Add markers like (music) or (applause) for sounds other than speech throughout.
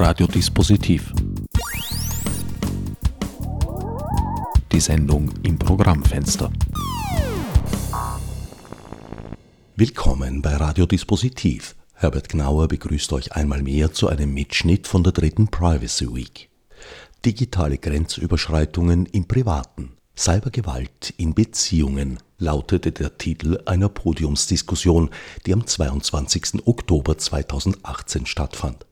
Radiodispositiv. Die Sendung im Programmfenster. Willkommen bei Radiodispositiv. Herbert Gnauer begrüßt euch einmal mehr zu einem Mitschnitt von der dritten Privacy Week. Digitale Grenzüberschreitungen im Privaten. Cybergewalt in Beziehungen lautete der Titel einer Podiumsdiskussion, die am 22. Oktober 2018 stattfand.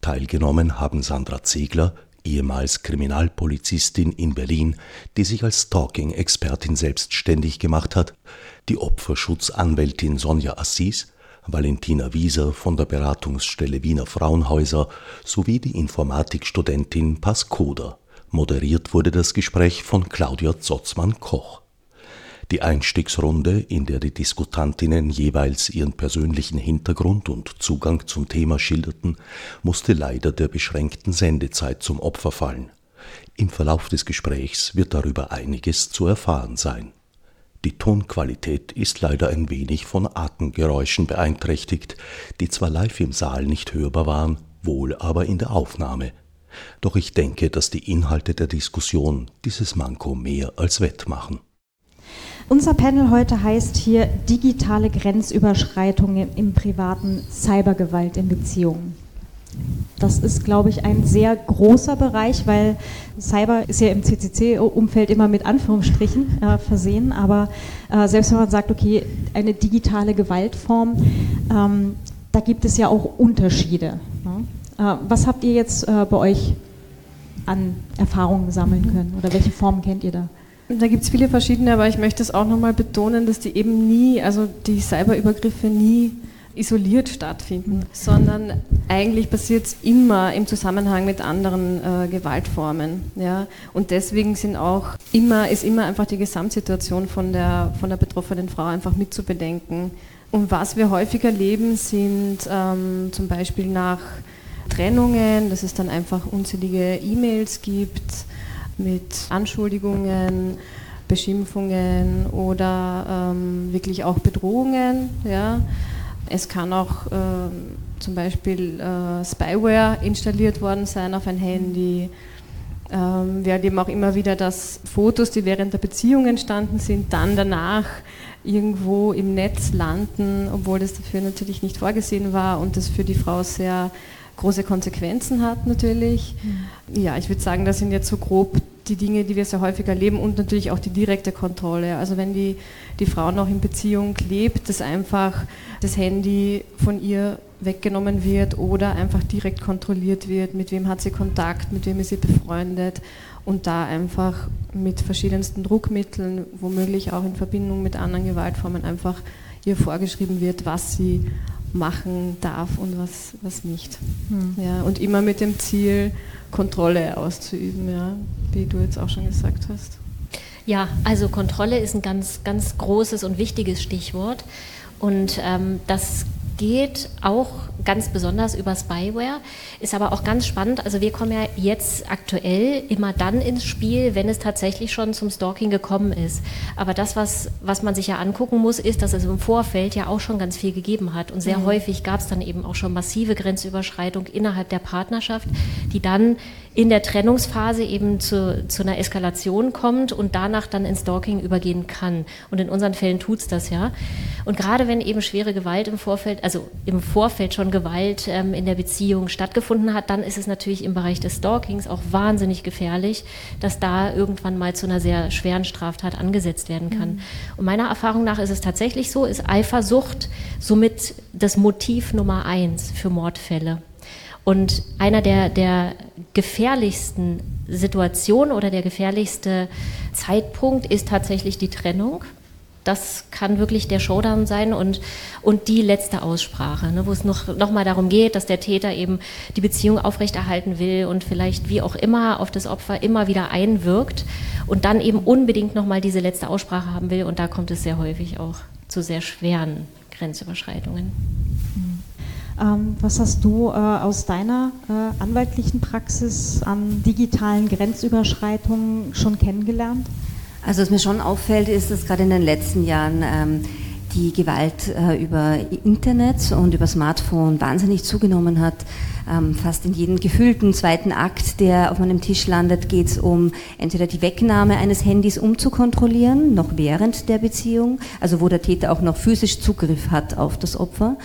Teilgenommen haben Sandra Ziegler, ehemals Kriminalpolizistin in Berlin, die sich als Stalking-Expertin selbstständig gemacht hat, die Opferschutzanwältin Sonja Assis, Valentina Wieser von der Beratungsstelle Wiener Frauenhäuser sowie die Informatikstudentin Pascoda. Moderiert wurde das Gespräch von Claudia Zotzmann-Koch. Die Einstiegsrunde, in der die Diskutantinnen jeweils ihren persönlichen Hintergrund und Zugang zum Thema schilderten, musste leider der beschränkten Sendezeit zum Opfer fallen. Im Verlauf des Gesprächs wird darüber einiges zu erfahren sein. Die Tonqualität ist leider ein wenig von Atemgeräuschen beeinträchtigt, die zwar live im Saal nicht hörbar waren, wohl aber in der Aufnahme. Doch ich denke, dass die Inhalte der Diskussion dieses Manko mehr als wettmachen. Unser Panel heute heißt hier digitale Grenzüberschreitungen im privaten Cybergewalt in Beziehungen. Das ist, glaube ich, ein sehr großer Bereich, weil Cyber ist ja im CCC-Umfeld immer mit Anführungsstrichen äh, versehen, aber äh, selbst wenn man sagt, okay, eine digitale Gewaltform, ähm, da gibt es ja auch Unterschiede. Ne? Äh, was habt ihr jetzt äh, bei euch an Erfahrungen sammeln können oder welche Formen kennt ihr da? Da gibt es viele verschiedene, aber ich möchte es auch nochmal betonen, dass die eben nie, also die Cyberübergriffe nie isoliert stattfinden, sondern eigentlich passiert es immer im Zusammenhang mit anderen äh, Gewaltformen. Ja? Und deswegen sind auch immer, ist immer einfach die Gesamtsituation von der, von der betroffenen Frau einfach mitzubedenken. Und was wir häufig erleben, sind ähm, zum Beispiel nach Trennungen, dass es dann einfach unzählige E-Mails gibt, mit Anschuldigungen, Beschimpfungen oder ähm, wirklich auch Bedrohungen. Ja. Es kann auch äh, zum Beispiel äh, Spyware installiert worden sein auf ein Handy. Ähm, wir erleben auch immer wieder, dass Fotos, die während der Beziehung entstanden sind, dann danach irgendwo im Netz landen, obwohl das dafür natürlich nicht vorgesehen war und das für die Frau sehr große Konsequenzen hat natürlich. Mhm. Ja, ich würde sagen, das sind jetzt so grob die Dinge, die wir sehr häufig erleben und natürlich auch die direkte Kontrolle. Also wenn die, die Frau noch in Beziehung lebt, dass einfach das Handy von ihr weggenommen wird oder einfach direkt kontrolliert wird, mit wem hat sie Kontakt, mit wem ist sie befreundet und da einfach mit verschiedensten Druckmitteln, womöglich auch in Verbindung mit anderen Gewaltformen einfach ihr vorgeschrieben wird, was sie machen darf und was, was nicht. Hm. Ja, und immer mit dem Ziel, Kontrolle auszuüben, ja, wie du jetzt auch schon gesagt hast. Ja, also Kontrolle ist ein ganz, ganz großes und wichtiges Stichwort. Und ähm, das geht auch ganz besonders über Spyware, ist aber auch ganz spannend. Also wir kommen ja jetzt aktuell immer dann ins Spiel, wenn es tatsächlich schon zum Stalking gekommen ist. Aber das, was, was man sich ja angucken muss, ist, dass es im Vorfeld ja auch schon ganz viel gegeben hat. Und sehr mhm. häufig gab es dann eben auch schon massive Grenzüberschreitung innerhalb der Partnerschaft, die dann in der Trennungsphase eben zu, zu einer Eskalation kommt und danach dann ins Stalking übergehen kann. Und in unseren Fällen tut es das ja. Und gerade wenn eben schwere Gewalt im Vorfeld, also im Vorfeld schon Gewalt ähm, in der Beziehung stattgefunden hat, dann ist es natürlich im Bereich des Stalkings auch wahnsinnig gefährlich, dass da irgendwann mal zu einer sehr schweren Straftat angesetzt werden kann. Mhm. Und meiner Erfahrung nach ist es tatsächlich so, ist Eifersucht somit das Motiv Nummer eins für Mordfälle. Und einer der, der gefährlichsten Situationen oder der gefährlichste Zeitpunkt ist tatsächlich die Trennung. Das kann wirklich der Showdown sein und, und die letzte Aussprache, ne, wo es noch, noch mal darum geht, dass der Täter eben die Beziehung aufrechterhalten will und vielleicht wie auch immer auf das Opfer immer wieder einwirkt und dann eben unbedingt noch mal diese letzte Aussprache haben will. Und da kommt es sehr häufig auch zu sehr schweren Grenzüberschreitungen. Ähm, was hast du äh, aus deiner äh, anwaltlichen Praxis an digitalen Grenzüberschreitungen schon kennengelernt? Also was mir schon auffällt, ist, dass gerade in den letzten Jahren ähm, die Gewalt äh, über Internet und über Smartphone wahnsinnig zugenommen hat. Ähm, fast in jedem gefühlten zweiten Akt, der auf meinem Tisch landet, geht es um entweder die Wegnahme eines Handys, um zu kontrollieren, noch während der Beziehung, also wo der Täter auch noch physisch Zugriff hat auf das Opfer.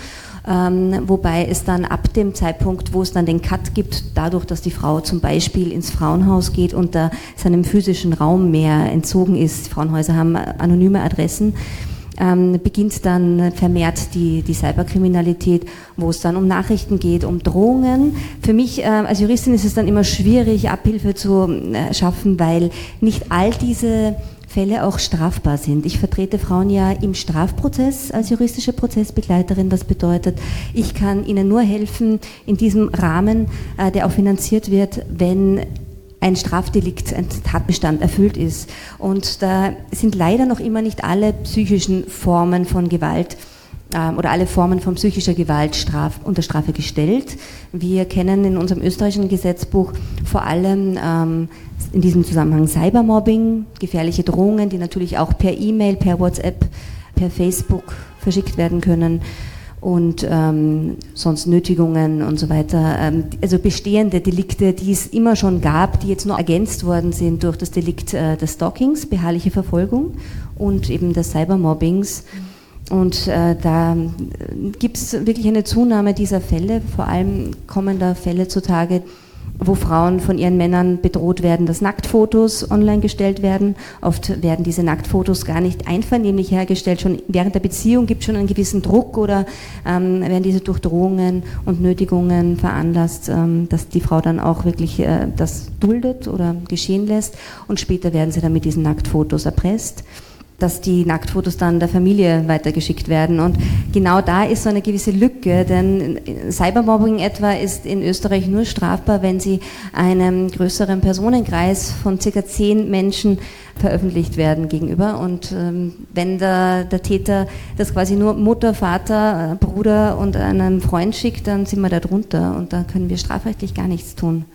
Ähm, wobei es dann ab dem Zeitpunkt, wo es dann den Cut gibt, dadurch, dass die Frau zum Beispiel ins Frauenhaus geht und da seinem physischen Raum mehr entzogen ist, Frauenhäuser haben anonyme Adressen, ähm, beginnt dann vermehrt die, die Cyberkriminalität, wo es dann um Nachrichten geht, um Drohungen. Für mich äh, als Juristin ist es dann immer schwierig, Abhilfe zu äh, schaffen, weil nicht all diese Fälle auch strafbar sind. Ich vertrete Frauen ja im Strafprozess als juristische Prozessbegleiterin. Das bedeutet, ich kann ihnen nur helfen in diesem Rahmen, äh, der auch finanziert wird, wenn ein Strafdelikt, ein Tatbestand erfüllt ist. Und da sind leider noch immer nicht alle psychischen Formen von Gewalt oder alle Formen von psychischer Gewalt straf, unter Strafe gestellt. Wir kennen in unserem österreichischen Gesetzbuch vor allem ähm, in diesem Zusammenhang Cybermobbing, gefährliche Drohungen, die natürlich auch per E-Mail, per WhatsApp, per Facebook verschickt werden können und ähm, sonst Nötigungen und so weiter. Ähm, also bestehende Delikte, die es immer schon gab, die jetzt nur ergänzt worden sind durch das Delikt äh, des Stalkings, beharrliche Verfolgung und eben des Cybermobbings. Und äh, da äh, gibt es wirklich eine Zunahme dieser Fälle. Vor allem kommen da Fälle zutage, wo Frauen von ihren Männern bedroht werden, dass Nacktfotos online gestellt werden. Oft werden diese Nacktfotos gar nicht einvernehmlich hergestellt. Schon während der Beziehung gibt es schon einen gewissen Druck oder ähm, werden diese durch Drohungen und Nötigungen veranlasst, ähm, dass die Frau dann auch wirklich äh, das duldet oder geschehen lässt. Und später werden sie dann mit diesen Nacktfotos erpresst dass die Nacktfotos dann der Familie weitergeschickt werden. Und genau da ist so eine gewisse Lücke, denn Cybermobbing etwa ist in Österreich nur strafbar, wenn sie einem größeren Personenkreis von circa zehn Menschen veröffentlicht werden gegenüber. Und ähm, wenn der, der Täter das quasi nur Mutter, Vater, Bruder und einem Freund schickt, dann sind wir da drunter und da können wir strafrechtlich gar nichts tun.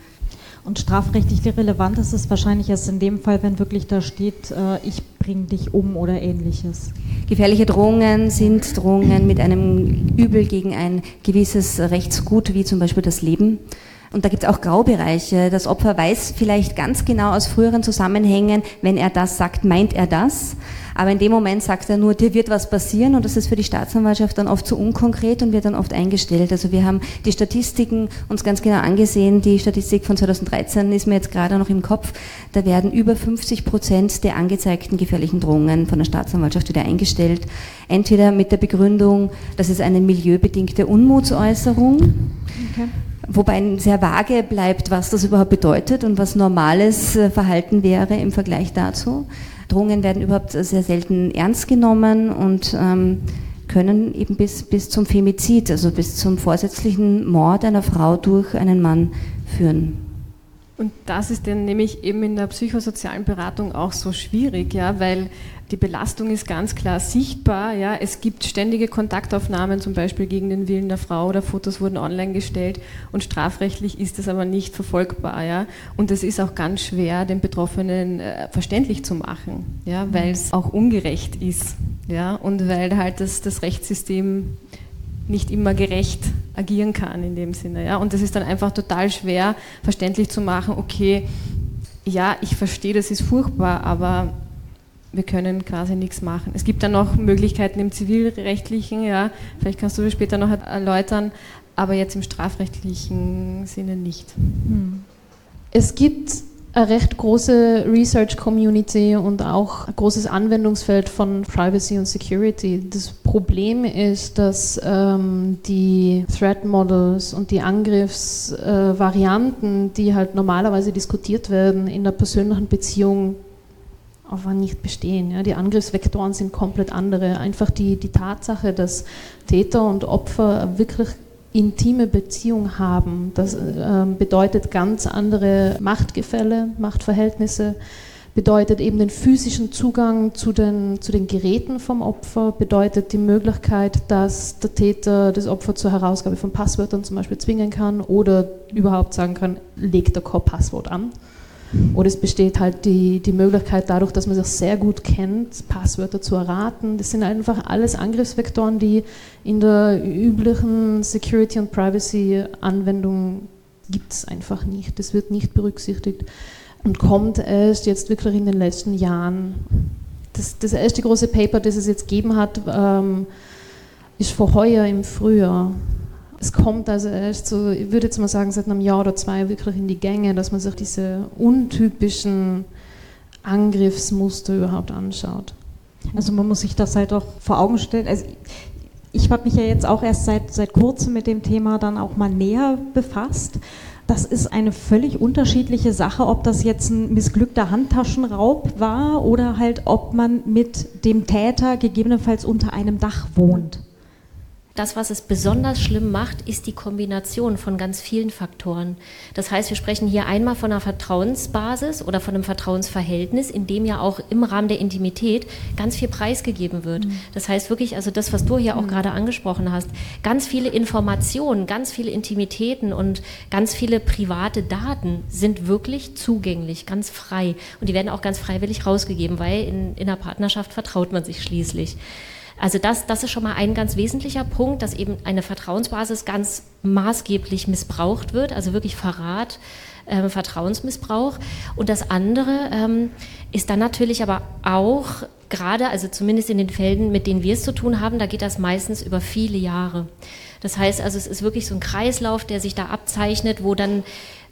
Und strafrechtlich relevant ist es wahrscheinlich erst in dem Fall, wenn wirklich da steht, äh, ich bringe dich um oder ähnliches. Gefährliche Drohungen sind Drohungen mit einem Übel gegen ein gewisses Rechtsgut, wie zum Beispiel das Leben. Und da gibt es auch Graubereiche. Das Opfer weiß vielleicht ganz genau aus früheren Zusammenhängen, wenn er das sagt, meint er das. Aber in dem Moment sagt er nur, dir wird was passieren und das ist für die Staatsanwaltschaft dann oft zu unkonkret und wird dann oft eingestellt. Also wir haben die Statistiken uns ganz genau angesehen. Die Statistik von 2013 ist mir jetzt gerade noch im Kopf. Da werden über 50 Prozent der angezeigten gefährlichen Drohungen von der Staatsanwaltschaft wieder eingestellt. Entweder mit der Begründung, das ist eine milieubedingte Unmutsäußerung. Okay wobei sehr vage bleibt, was das überhaupt bedeutet und was normales äh, Verhalten wäre im Vergleich dazu. Drohungen werden überhaupt sehr selten ernst genommen und ähm, können eben bis, bis zum Femizid, also bis zum vorsätzlichen Mord einer Frau durch einen Mann führen. Und das ist dann nämlich eben in der psychosozialen Beratung auch so schwierig, ja, weil die Belastung ist ganz klar sichtbar. Ja. Es gibt ständige Kontaktaufnahmen, zum Beispiel gegen den Willen der Frau oder Fotos wurden online gestellt und strafrechtlich ist das aber nicht verfolgbar. Ja. Und es ist auch ganz schwer, den Betroffenen äh, verständlich zu machen, ja, weil es auch ungerecht ist ja, und weil halt das, das Rechtssystem nicht immer gerecht agieren kann in dem Sinne. Ja. Und das ist dann einfach total schwer verständlich zu machen, okay, ja, ich verstehe, das ist furchtbar, aber wir können quasi nichts machen. Es gibt dann noch Möglichkeiten im zivilrechtlichen, ja, vielleicht kannst du das später noch erläutern, aber jetzt im strafrechtlichen Sinne nicht. Hm. Es gibt eine recht große Research Community und auch ein großes Anwendungsfeld von Privacy und Security. Das Problem ist, dass ähm, die Threat Models und die Angriffsvarianten, äh, die halt normalerweise diskutiert werden in der persönlichen Beziehung, einfach nicht bestehen. Ja. Die Angriffsvektoren sind komplett andere. Einfach die, die Tatsache, dass Täter und Opfer wirklich intime Beziehung haben, das äh, bedeutet ganz andere Machtgefälle, Machtverhältnisse, bedeutet eben den physischen Zugang zu den, zu den Geräten vom Opfer, bedeutet die Möglichkeit, dass der Täter das Opfer zur Herausgabe von Passwörtern zum Beispiel zwingen kann oder überhaupt sagen kann, legt der Core Passwort an Oder es besteht halt die, die Möglichkeit dadurch, dass man sich sehr gut kennt, Passwörter zu erraten. Das sind einfach alles Angriffsvektoren, die in der üblichen Security- und Privacy-Anwendung gibt es einfach nicht. Das wird nicht berücksichtigt und kommt erst jetzt wirklich in den letzten Jahren. Das, das erste große Paper, das es jetzt gegeben hat, ähm, ist vor heuer im Frühjahr. Es kommt also erst so, ich würde jetzt mal sagen, seit einem Jahr oder zwei wirklich in die Gänge, dass man sich diese untypischen Angriffsmuster überhaupt anschaut. Also man muss sich das halt auch vor Augen stellen. Also ich habe mich ja jetzt auch erst seit, seit kurzem mit dem Thema dann auch mal näher befasst. Das ist eine völlig unterschiedliche Sache, ob das jetzt ein missglückter Handtaschenraub war oder halt ob man mit dem Täter gegebenenfalls unter einem Dach wohnt. Das, was es besonders schlimm macht, ist die Kombination von ganz vielen Faktoren. Das heißt, wir sprechen hier einmal von einer Vertrauensbasis oder von einem Vertrauensverhältnis, in dem ja auch im Rahmen der Intimität ganz viel preisgegeben wird. Mhm. Das heißt wirklich, also das, was du hier auch mhm. gerade angesprochen hast, ganz viele Informationen, ganz viele Intimitäten und ganz viele private Daten sind wirklich zugänglich, ganz frei. Und die werden auch ganz freiwillig rausgegeben, weil in, in einer Partnerschaft vertraut man sich schließlich. Also das, das ist schon mal ein ganz wesentlicher Punkt, dass eben eine Vertrauensbasis ganz maßgeblich missbraucht wird, also wirklich Verrat, äh, Vertrauensmissbrauch. Und das andere ähm, ist dann natürlich aber auch gerade, also zumindest in den Fällen, mit denen wir es zu tun haben, da geht das meistens über viele Jahre. Das heißt also, es ist wirklich so ein Kreislauf, der sich da abzeichnet, wo dann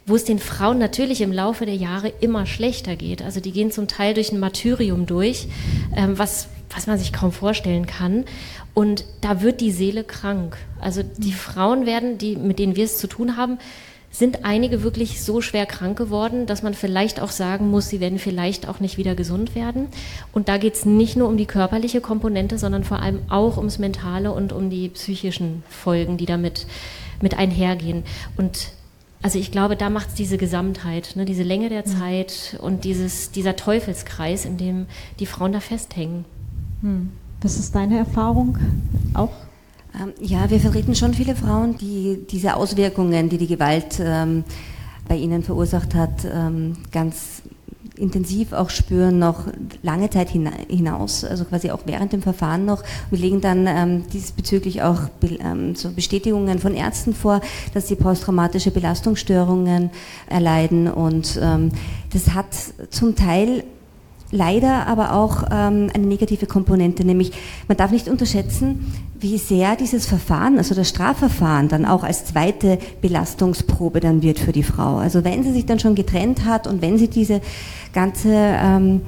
wo es den Frauen natürlich im Laufe der Jahre immer schlechter geht. Also die gehen zum Teil durch ein Martyrium durch, ähm, was was man sich kaum vorstellen kann. Und da wird die Seele krank. Also die Frauen werden, die, mit denen wir es zu tun haben, sind einige wirklich so schwer krank geworden, dass man vielleicht auch sagen muss, sie werden vielleicht auch nicht wieder gesund werden. Und da geht es nicht nur um die körperliche Komponente, sondern vor allem auch ums Mentale und um die psychischen Folgen, die damit mit einhergehen. Und also ich glaube, da macht es diese Gesamtheit, ne, diese Länge der Zeit und dieses, dieser Teufelskreis, in dem die Frauen da festhängen. Hm. Was ist deine Erfahrung auch? Ähm, ja, wir vertreten schon viele Frauen, die diese Auswirkungen, die die Gewalt ähm, bei ihnen verursacht hat, ähm, ganz intensiv auch spüren, noch lange Zeit hinaus, also quasi auch während dem Verfahren noch. Wir legen dann ähm, diesbezüglich auch ähm, so Bestätigungen von Ärzten vor, dass sie posttraumatische Belastungsstörungen erleiden und ähm, das hat zum Teil leider aber auch ähm, eine negative Komponente, nämlich man darf nicht unterschätzen, wie sehr dieses Verfahren, also das Strafverfahren, dann auch als zweite Belastungsprobe dann wird für die Frau. Also wenn sie sich dann schon getrennt hat und wenn sie diese ganze ähm,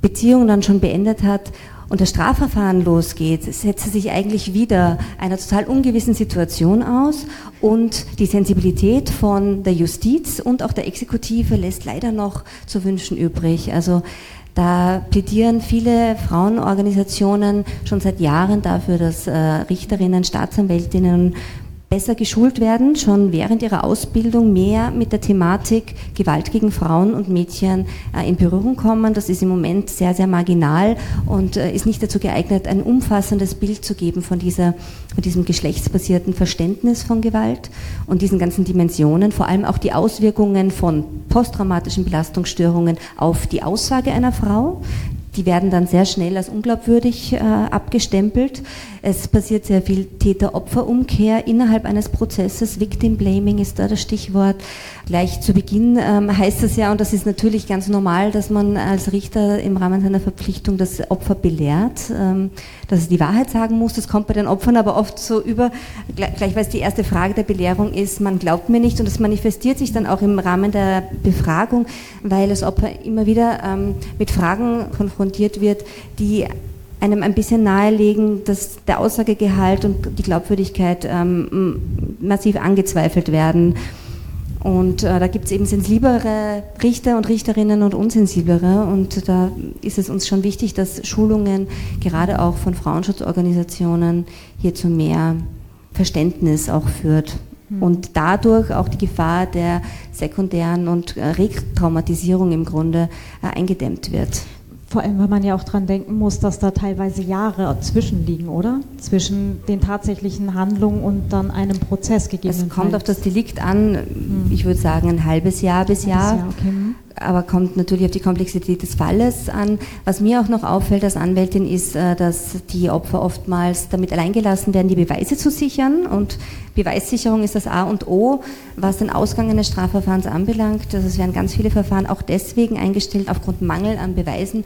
Beziehung dann schon beendet hat und das Strafverfahren losgeht, setzt sie sich eigentlich wieder einer total ungewissen Situation aus und die Sensibilität von der Justiz und auch der Exekutive lässt leider noch zu wünschen übrig. Also da plädieren viele Frauenorganisationen schon seit Jahren dafür, dass äh, Richterinnen, Staatsanwältinnen besser geschult werden, schon während ihrer Ausbildung mehr mit der Thematik Gewalt gegen Frauen und Mädchen äh, in Berührung kommen. Das ist im Moment sehr, sehr marginal und äh, ist nicht dazu geeignet, ein umfassendes Bild zu geben von, dieser, von diesem geschlechtsbasierten Verständnis von Gewalt und diesen ganzen Dimensionen, vor allem auch die Auswirkungen von posttraumatischen Belastungsstörungen auf die Aussage einer Frau, die werden dann sehr schnell als unglaubwürdig äh, abgestempelt. Es passiert sehr viel Täter-Opfer-Umkehr innerhalb eines Prozesses. Victim Blaming ist da das Stichwort. Gleich zu Beginn ähm, heißt es ja, und das ist natürlich ganz normal, dass man als Richter im Rahmen seiner Verpflichtung das Opfer belehrt, ähm, dass es die Wahrheit sagen muss. Das kommt bei den Opfern aber oft so über, gleich weil es die erste Frage der Belehrung ist, man glaubt mir nicht und das manifestiert sich dann auch im Rahmen der Befragung, weil das Opfer immer wieder ähm, mit Fragen konfrontiert wird, die einem ein bisschen nahelegen, dass der Aussagegehalt und die Glaubwürdigkeit ähm, massiv angezweifelt werden. Und äh, da gibt es eben sensiblere Richter und Richterinnen und unsensiblere. Und da ist es uns schon wichtig, dass Schulungen gerade auch von Frauenschutzorganisationen hier zu mehr Verständnis auch führt. Mhm. Und dadurch auch die Gefahr der sekundären und äh, Retraumatisierung im Grunde äh, eingedämmt wird. Vor allem, weil man ja auch daran denken muss, dass da teilweise Jahre dazwischen oder? Zwischen den tatsächlichen Handlungen und dann einem Prozess gegeben. Es kommt auf das Delikt an, hm. ich würde sagen ein halbes Jahr bis Jahr. Jahr okay. Aber kommt natürlich auf die Komplexität des Falles an. Was mir auch noch auffällt als Anwältin ist, äh, dass die Opfer oftmals damit alleingelassen werden, die Beweise zu sichern und Beweissicherung ist das A und O, was den Ausgang eines Strafverfahrens anbelangt. Also es werden ganz viele Verfahren auch deswegen eingestellt aufgrund Mangel an Beweisen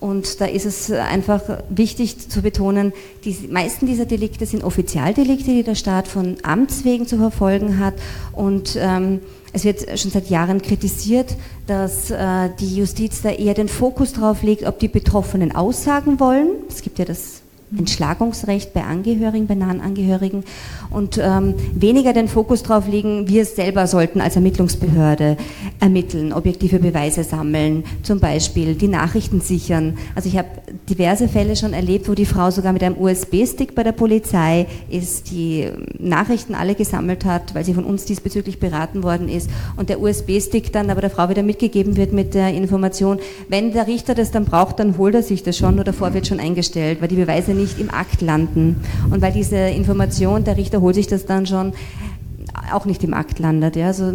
und da ist es einfach wichtig zu betonen, die meisten dieser Delikte sind Offizialdelikte, die der Staat von Amts wegen zu verfolgen hat und ähm, es wird schon seit Jahren kritisiert, dass äh, die Justiz da eher den Fokus darauf legt, ob die Betroffenen aussagen wollen. Es gibt ja das Entschlagungsrecht bei Angehörigen, bei nahen Angehörigen und ähm, weniger den Fokus darauf legen, wir selber sollten als Ermittlungsbehörde ermitteln, objektive Beweise sammeln, zum Beispiel die Nachrichten sichern. Also ich habe diverse Fälle schon erlebt, wo die Frau sogar mit einem USB-Stick bei der Polizei ist, die Nachrichten alle gesammelt hat, weil sie von uns diesbezüglich beraten worden ist und der USB-Stick dann aber der Frau wieder mitgegeben wird mit der Information, wenn der Richter das dann braucht, dann holt er sich das schon oder davor wird schon eingestellt, weil die Beweise nicht nicht im Akt landen. Und weil diese Information, der Richter holt sich das dann schon, auch nicht im Akt landet. Ja? Also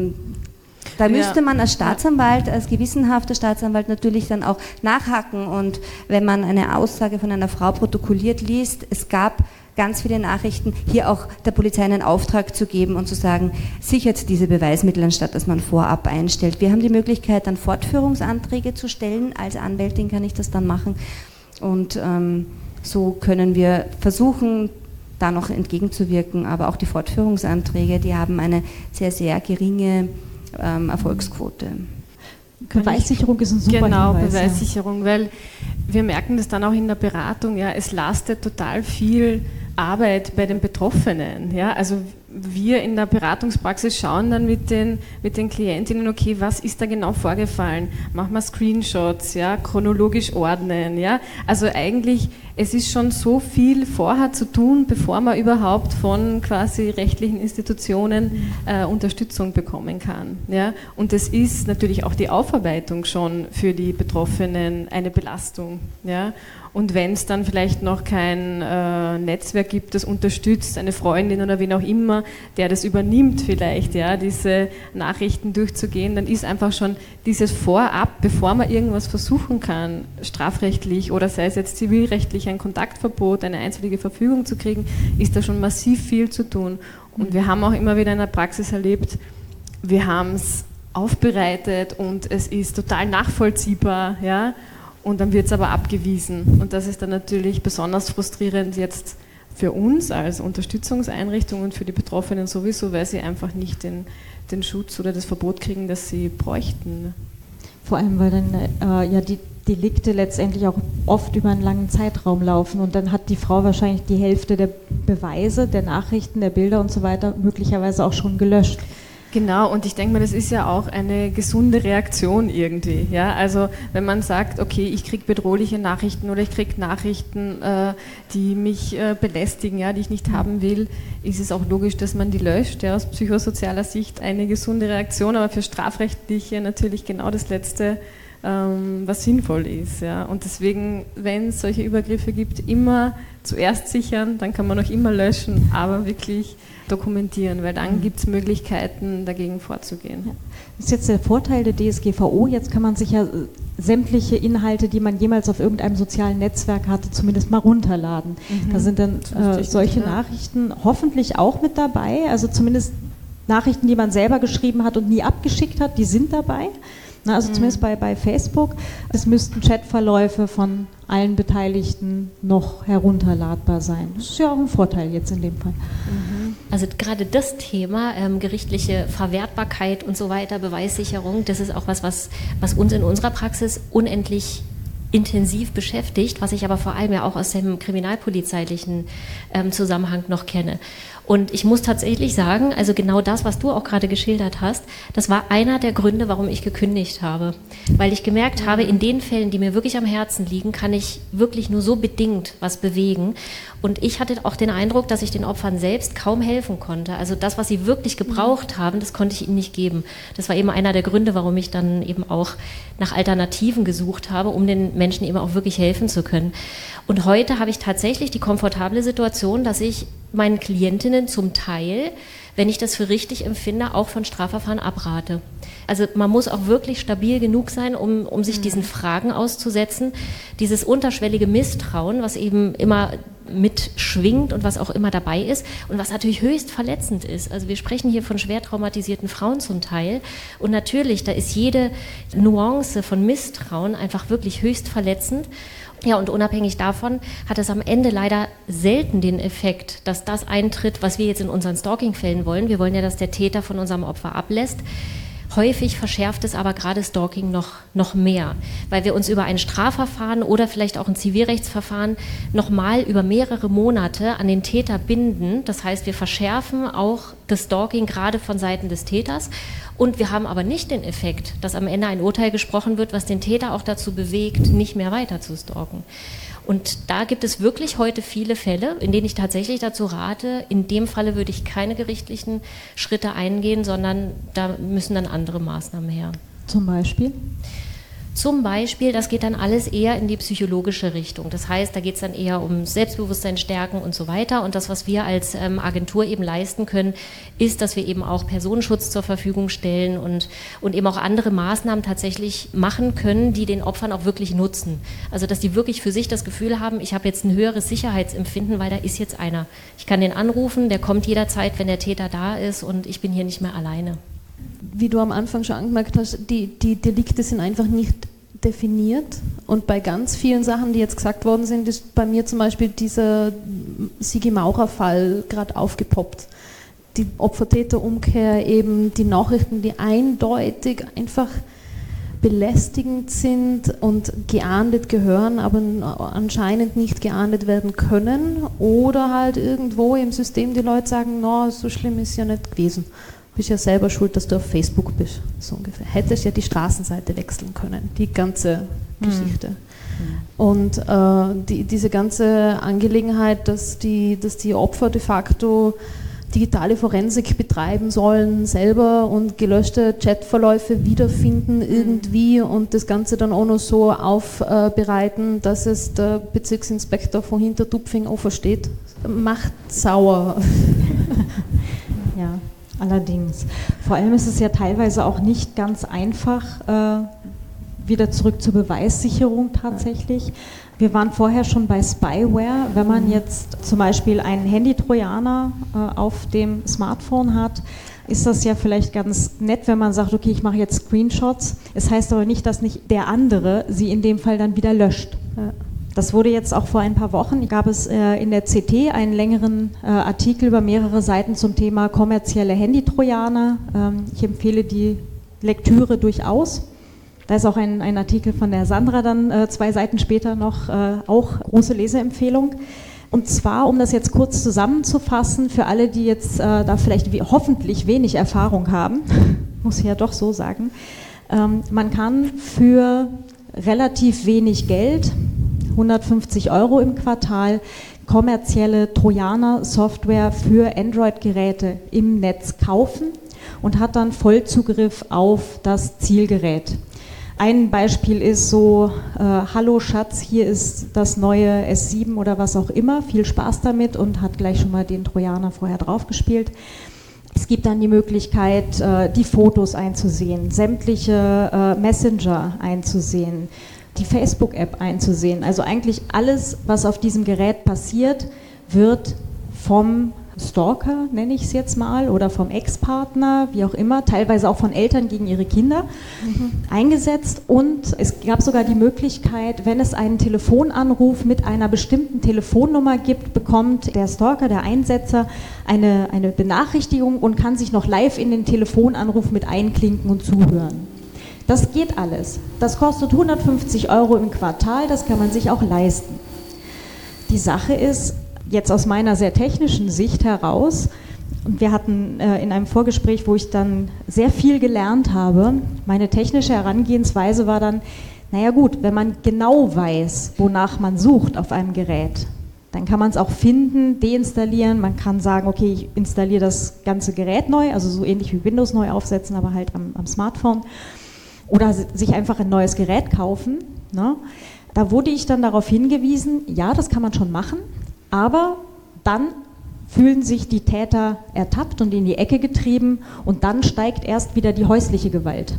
da müsste man als Staatsanwalt, als gewissenhafter Staatsanwalt natürlich dann auch nachhaken. Und wenn man eine Aussage von einer Frau protokolliert liest, es gab ganz viele Nachrichten, hier auch der Polizei einen Auftrag zu geben und zu sagen, sichert diese Beweismittel, anstatt dass man vorab einstellt. Wir haben die Möglichkeit, dann Fortführungsanträge zu stellen. Als Anwältin kann ich das dann machen. Und ähm, so können wir versuchen, da noch entgegenzuwirken. Aber auch die Fortführungsanträge, die haben eine sehr, sehr geringe ähm, Erfolgsquote. Beweissicherung ist ein super Genau, Hinweis, Beweissicherung, ja. weil wir merken das dann auch in der Beratung, ja, es lastet total viel Arbeit bei den Betroffenen. Ja? Also wir in der Beratungspraxis schauen dann mit den, mit den Klientinnen, okay, was ist da genau vorgefallen? Machen wir Screenshots, ja, chronologisch ordnen, ja. Also eigentlich, es ist schon so viel vorher zu tun, bevor man überhaupt von quasi rechtlichen Institutionen äh, Unterstützung bekommen kann, ja. Und es ist natürlich auch die Aufarbeitung schon für die Betroffenen eine Belastung, ja. Und wenn es dann vielleicht noch kein äh, Netzwerk gibt, das unterstützt, eine Freundin oder wen auch immer, der das übernimmt vielleicht, ja, diese Nachrichten durchzugehen, dann ist einfach schon dieses Vorab, bevor man irgendwas versuchen kann, strafrechtlich oder sei es jetzt zivilrechtlich ein Kontaktverbot, eine einstweilige Verfügung zu kriegen, ist da schon massiv viel zu tun. Und wir haben auch immer wieder in der Praxis erlebt, wir haben es aufbereitet und es ist total nachvollziehbar, ja, und dann wird es aber abgewiesen. Und das ist dann natürlich besonders frustrierend jetzt für uns als Unterstützungseinrichtung und für die Betroffenen sowieso, weil sie einfach nicht den, den Schutz oder das Verbot kriegen, das sie bräuchten. Vor allem, weil dann äh, ja die Delikte letztendlich auch oft über einen langen Zeitraum laufen und dann hat die Frau wahrscheinlich die Hälfte der Beweise, der Nachrichten, der Bilder und so weiter möglicherweise auch schon gelöscht. Genau, und ich denke mal, das ist ja auch eine gesunde Reaktion irgendwie. Ja? Also wenn man sagt, okay, ich kriege bedrohliche Nachrichten oder ich kriege Nachrichten, äh, die mich äh, belästigen, ja, die ich nicht haben will, ist es auch logisch, dass man die löscht. Ja? Aus psychosozialer Sicht eine gesunde Reaktion, aber für strafrechtliche natürlich genau das Letzte, ähm, was sinnvoll ist. Ja? Und deswegen, wenn es solche Übergriffe gibt, immer zuerst sichern, dann kann man auch immer löschen, aber wirklich dokumentieren, weil dann mhm. gibt es Möglichkeiten, dagegen vorzugehen. Ja. Das ist jetzt der Vorteil der DSGVO. Jetzt kann man sich ja äh, sämtliche Inhalte, die man jemals auf irgendeinem sozialen Netzwerk hatte, zumindest mal runterladen. Mhm. Da sind dann äh, solche. Nachrichten hoffentlich auch mit dabei. Also zumindest Nachrichten, die man selber geschrieben hat und nie abgeschickt hat, die sind dabei. Na, also mhm. zumindest bei, bei Facebook. Es müssten Chatverläufe von allen Beteiligten noch herunterladbar sein. Das ist ja auch ein Vorteil jetzt in dem Fall. Mhm. Also gerade das Thema ähm, gerichtliche Verwertbarkeit und so weiter, Beweissicherung, das ist auch was, was, was uns in unserer Praxis unendlich intensiv beschäftigt, was ich aber vor allem ja auch aus dem kriminalpolizeilichen ähm, Zusammenhang noch kenne. Und ich muss tatsächlich sagen, also genau das, was du auch gerade geschildert hast, das war einer der Gründe, warum ich gekündigt habe. Weil ich gemerkt habe, in den Fällen, die mir wirklich am Herzen liegen, kann ich wirklich nur so bedingt was bewegen. Und ich hatte auch den Eindruck, dass ich den Opfern selbst kaum helfen konnte. Also das, was sie wirklich gebraucht haben, das konnte ich ihnen nicht geben. Das war eben einer der Gründe, warum ich dann eben auch nach Alternativen gesucht habe, um den Menschen eben auch wirklich helfen zu können. Und heute habe ich tatsächlich die komfortable Situation, dass ich meinen Klientinnen zum Teil wenn ich das für richtig empfinde, auch von Strafverfahren abrate. Also man muss auch wirklich stabil genug sein, um, um sich diesen Fragen auszusetzen. Dieses unterschwellige Misstrauen, was eben immer mitschwingt und was auch immer dabei ist und was natürlich höchst verletzend ist. Also wir sprechen hier von schwer traumatisierten Frauen zum Teil und natürlich, da ist jede Nuance von Misstrauen einfach wirklich höchst verletzend. Ja, und unabhängig davon hat es am Ende leider selten den Effekt, dass das eintritt, was wir jetzt in unseren Stalking-Fällen wollen. Wir wollen ja, dass der Täter von unserem Opfer ablässt. Häufig verschärft es aber gerade Stalking noch, noch mehr, weil wir uns über ein Strafverfahren oder vielleicht auch ein Zivilrechtsverfahren nochmal über mehrere Monate an den Täter binden. Das heißt, wir verschärfen auch das Stalking gerade von Seiten des Täters. Und wir haben aber nicht den Effekt, dass am Ende ein Urteil gesprochen wird, was den Täter auch dazu bewegt, nicht mehr weiter zu stalken. Und da gibt es wirklich heute viele Fälle, in denen ich tatsächlich dazu rate, in dem Falle würde ich keine gerichtlichen Schritte eingehen, sondern da müssen dann andere Maßnahmen her. Zum Beispiel? Zum Beispiel, das geht dann alles eher in die psychologische Richtung. Das heißt, da geht es dann eher um Selbstbewusstsein stärken und so weiter. Und das, was wir als ähm, Agentur eben leisten können, ist, dass wir eben auch Personenschutz zur Verfügung stellen und, und eben auch andere Maßnahmen tatsächlich machen können, die den Opfern auch wirklich nutzen. Also, dass die wirklich für sich das Gefühl haben, ich habe jetzt ein höheres Sicherheitsempfinden, weil da ist jetzt einer. Ich kann den anrufen, der kommt jederzeit, wenn der Täter da ist und ich bin hier nicht mehr alleine wie du am Anfang schon angemerkt hast, die, die Delikte sind einfach nicht definiert. Und bei ganz vielen Sachen, die jetzt gesagt worden sind, ist bei mir zum Beispiel dieser Sigi Maurer-Fall gerade aufgepoppt. Die Opfer-Täter-Umkehr, eben die Nachrichten, die eindeutig einfach belästigend sind und geahndet gehören, aber anscheinend nicht geahndet werden können. Oder halt irgendwo im System die Leute sagen, no, so schlimm ist ja nicht gewesen bist ja selber schuld, dass du auf Facebook bist, so ungefähr. Hättest ja die Straßenseite wechseln können, die ganze mhm. Geschichte. Mhm. Und äh, die, diese ganze Angelegenheit, dass die, dass die Opfer de facto digitale Forensik betreiben sollen selber und gelöschte Chatverläufe wiederfinden mhm. irgendwie und das Ganze dann auch noch so aufbereiten, dass es der Bezirksinspektor von Hintertupfing auch versteht, macht sauer. (laughs) ja. Allerdings. Vor allem ist es ja teilweise auch nicht ganz einfach, äh, wieder zurück zur Beweissicherung tatsächlich. Wir waren vorher schon bei Spyware. Wenn man mhm. jetzt zum Beispiel einen Handy-Trojaner äh, auf dem Smartphone hat, ist das ja vielleicht ganz nett, wenn man sagt, okay, ich mache jetzt Screenshots. Es heißt aber nicht, dass nicht der andere sie in dem Fall dann wieder löscht. Ja. Das wurde jetzt auch vor ein paar Wochen, gab es äh, in der CT einen längeren äh, Artikel über mehrere Seiten zum Thema kommerzielle Handytrojaner. Ähm, ich empfehle die Lektüre durchaus. Da ist auch ein, ein Artikel von der Sandra dann äh, zwei Seiten später noch, auch große Leseempfehlung. Und zwar, um das jetzt kurz zusammenzufassen, für alle, die jetzt da vielleicht wie, hoffentlich wenig Erfahrung haben, (laughs) muss ich ja doch so sagen, ähm, man kann für relativ wenig Geld 150 Euro im Quartal kommerzielle Trojaner-Software für Android-Geräte im Netz kaufen und hat dann Vollzugriff auf das Zielgerät. Ein Beispiel ist so, äh, hallo Schatz, hier ist das neue S7 oder was auch immer, viel Spaß damit und hat gleich schon mal den Trojaner vorher draufgespielt. Es gibt dann die Möglichkeit, äh, die Fotos einzusehen, sämtliche äh, Messenger einzusehen, die Facebook-App einzusehen. Also eigentlich alles, was auf diesem Gerät passiert, wird vom Stalker, nenne ich es jetzt mal, oder vom Ex-Partner, wie auch immer, teilweise auch von Eltern gegen ihre Kinder mhm. eingesetzt. Und es gab sogar die Möglichkeit, wenn es einen Telefonanruf mit einer bestimmten Telefonnummer gibt, bekommt der Stalker, der Einsetzer, eine, eine Benachrichtigung und kann sich noch live in den Telefonanruf mit einklinken und zuhören. Das geht alles. Das kostet 150 Euro im Quartal, das kann man sich auch leisten. Die Sache ist, jetzt aus meiner sehr technischen Sicht heraus, und wir hatten äh, in einem Vorgespräch, wo ich dann sehr viel gelernt habe, meine technische Herangehensweise war dann, naja gut, wenn man genau weiß, wonach man sucht auf einem Gerät, dann kann man es auch finden, deinstallieren, man kann sagen, okay, ich installiere das ganze Gerät neu, also so ähnlich wie Windows neu aufsetzen, aber halt am, am Smartphone oder sich einfach ein neues Gerät kaufen. Ne? Da wurde ich dann darauf hingewiesen, ja, das kann man schon machen, aber dann fühlen sich die Täter ertappt und in die Ecke getrieben und dann steigt erst wieder die häusliche Gewalt.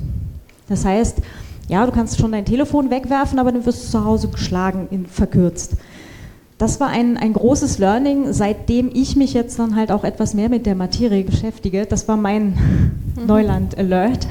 Das heißt, ja, du kannst schon dein Telefon wegwerfen, aber dann wirst du zu Hause geschlagen, in, verkürzt. Das war ein, ein großes Learning, seitdem ich mich jetzt dann halt auch etwas mehr mit der Materie beschäftige. Das war mein (laughs) mhm. Neuland-Alert,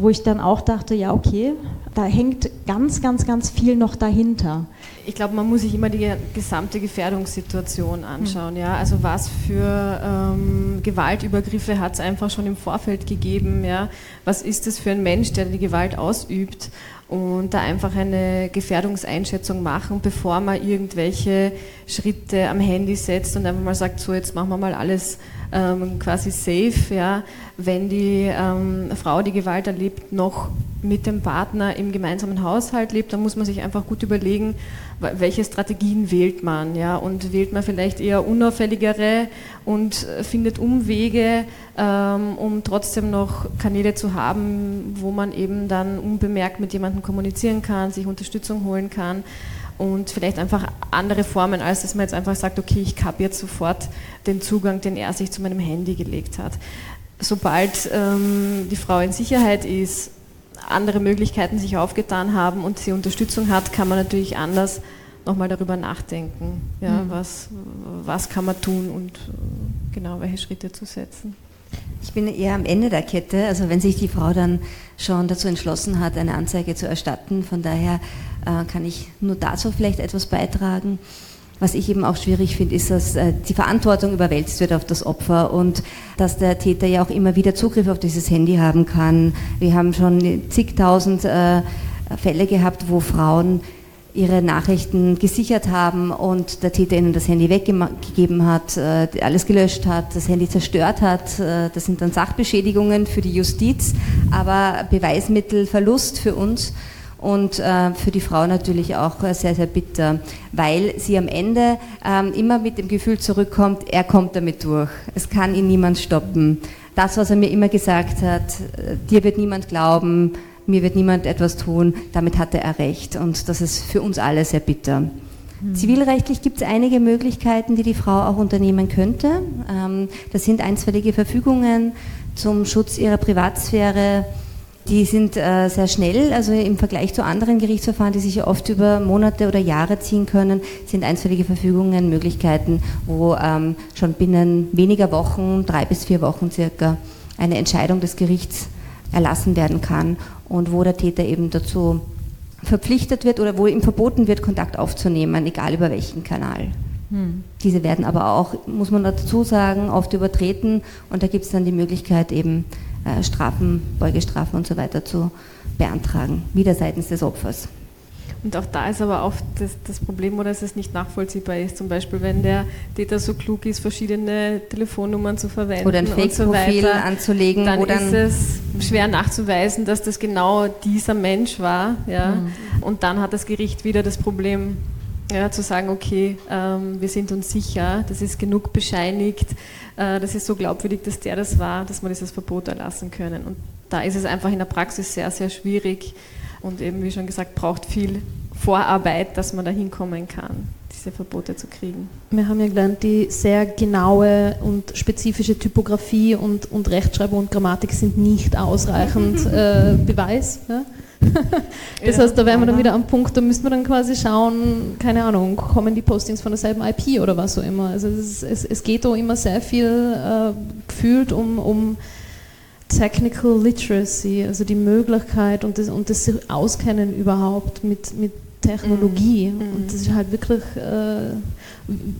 wo ich dann auch dachte, ja, okay, da hängt ganz, ganz, ganz viel noch dahinter ich glaube, man muss sich immer die gesamte Gefährdungssituation anschauen. Mhm. Ja? Also was für ähm, Gewaltübergriffe hat es einfach schon im Vorfeld gegeben? Ja? Was ist es für ein Mensch, der die Gewalt ausübt? Und da einfach eine Gefährdungseinschätzung machen, bevor man irgendwelche Schritte am Handy setzt und einfach mal sagt, so jetzt machen wir mal alles ähm, quasi safe, ja, wenn die ähm, Frau, die Gewalt erlebt, noch mit dem Partner im gemeinsamen Haushalt lebt, dann muss man sich einfach gut überlegen, welche Strategien wählt man, ja, und wählt man vielleicht eher unauffälligere und findet Umwege, ähm, um trotzdem noch Kanäle zu haben, wo man eben dann unbemerkt mit jemandem kommunizieren kann, sich Unterstützung holen kann und vielleicht einfach andere Formen, als dass man jetzt einfach sagt, okay, ich habe jetzt sofort den Zugang, den er sich zu meinem Handy gelegt hat. Sobald ähm, die Frau in Sicherheit ist, andere Möglichkeiten sich aufgetan haben und sie Unterstützung hat, kann man natürlich anders nochmal darüber nachdenken, ja, mhm. was, was kann man tun und äh, genau welche Schritte zu setzen. Ich bin eher am Ende der Kette, also wenn sich die Frau dann schon dazu entschlossen hat, eine Anzeige zu erstatten, von daher kann ich nur dazu vielleicht etwas beitragen. Was ich eben auch schwierig finde, ist, dass äh, die Verantwortung überwälzt wird auf das Opfer und dass der Täter ja auch immer wieder Zugriff auf dieses Handy haben kann. Wir haben schon zigtausend äh, Fälle gehabt, wo Frauen ihre Nachrichten gesichert haben und der Täter ihnen das Handy weggegeben hat, alles gelöscht hat, das Handy zerstört hat. Das sind dann Sachbeschädigungen für die Justiz, aber Beweismittelverlust für uns und äh, für die Frau natürlich auch äh, sehr, sehr bitter, weil sie am Ende ähm, immer mit dem Gefühl zurückkommt, er kommt damit durch. Es kann ihn niemand stoppen. Das, was er mir immer gesagt hat, äh, dir wird niemand glauben, mir wird niemand etwas tun, damit hatte er recht. Und das ist für uns alle sehr bitter. Mhm. Zivilrechtlich gibt es einige Möglichkeiten, die die Frau auch unternehmen könnte. Ähm, das sind einstweilige Verfügungen zum Schutz ihrer Privatsphäre, die sind äh, sehr schnell, also im Vergleich zu anderen Gerichtsverfahren, die sich ja oft über Monate oder Jahre ziehen können, sind einstweilige Verfügungen Möglichkeiten, wo ähm, schon binnen weniger Wochen, drei bis vier Wochen circa, eine Entscheidung des Gerichts erlassen werden kann und wo der Täter eben dazu verpflichtet wird oder wo ihm verboten wird, Kontakt aufzunehmen, egal über welchen Kanal. Hm. Diese werden aber auch, muss man dazu sagen, oft übertreten und da gibt es dann die Möglichkeit eben äh, Strafen, Beugestrafen und so weiter zu beantragen, wieder seitens des Opfers. Und auch da ist aber oft das, das, Problem, oder dass es nicht nachvollziehbar ist. Zum Beispiel, wenn der Täter so klug ist, verschiedene Telefonnummern zu verwenden oder ein Fake-Profil so anzulegen, dann ist es schwer nachzuweisen, dass das genau dieser Mensch war. Ja? Mhm. Und dann hat das Gericht wieder das Problem, ja, zu sagen, okay, ähm, wir sind uns sicher, das ist genug bescheinigt, äh, das ist so glaubwürdig, dass der das war, dass wir dieses Verbot erlassen können. Und da ist es einfach in der Praxis sehr, sehr schwierig und eben, wie schon gesagt, braucht viel Vorarbeit, dass man da hinkommen kann, diese Verbote zu kriegen. Wir haben ja gelernt, die sehr genaue und spezifische Typografie und, und Rechtschreibung und Grammatik sind nicht ausreichend (laughs) äh, Beweis. Ja? (laughs) das ja, heißt, da wären wir dann wieder am Punkt, da müssen wir dann quasi schauen, keine Ahnung, kommen die Postings von derselben IP oder was auch immer. Also es, es, es geht da immer sehr viel äh, gefühlt um, um Technical Literacy, also die Möglichkeit und das, und das Auskennen überhaupt mit, mit Technologie. Mhm. Und das ist halt wirklich, äh,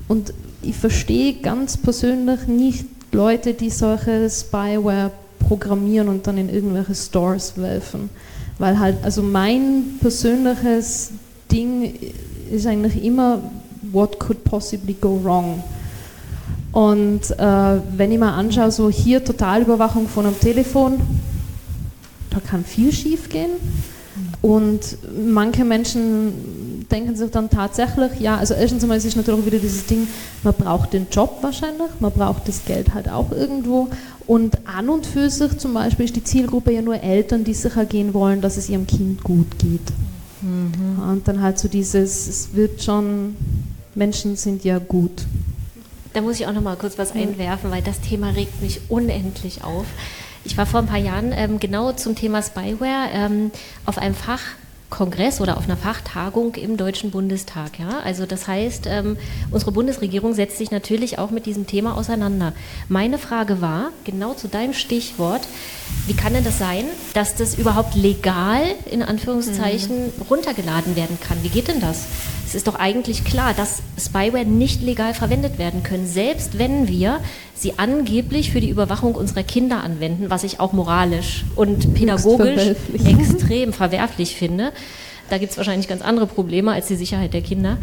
und ich verstehe ganz persönlich nicht Leute, die solche Spyware programmieren und dann in irgendwelche Stores werfen. Weil halt, also mein persönliches Ding ist eigentlich immer, what could possibly go wrong? Und äh, wenn ich mal anschaue, so hier Totalüberwachung von einem Telefon, da kann viel schief gehen. Und manche Menschen denken sich dann tatsächlich, ja, also erstens einmal ist es natürlich auch wieder dieses Ding, man braucht den Job wahrscheinlich, man braucht das Geld halt auch irgendwo. Und an und für sich zum Beispiel ist die Zielgruppe ja nur Eltern, die sicher gehen wollen, dass es ihrem Kind gut geht. Mhm. Und dann halt so dieses, es wird schon, Menschen sind ja gut. Da muss ich auch noch mal kurz was einwerfen, weil das Thema regt mich unendlich auf. Ich war vor ein paar Jahren ähm, genau zum Thema Spyware ähm, auf einem Fach Kongress oder auf einer Fachtagung im Deutschen Bundestag. Ja? Also das heißt, ähm, unsere Bundesregierung setzt sich natürlich auch mit diesem Thema auseinander. Meine Frage war, genau zu deinem Stichwort, wie kann denn das sein, dass das überhaupt legal in Anführungszeichen mhm. runtergeladen werden kann? Wie geht denn das? Es ist doch eigentlich klar, dass Spyware nicht legal verwendet werden können, selbst wenn wir sie angeblich für die Überwachung unserer Kinder anwenden, was ich auch moralisch und pädagogisch extrem verwerflich finde. Da gibt es wahrscheinlich ganz andere Probleme als die Sicherheit der Kinder.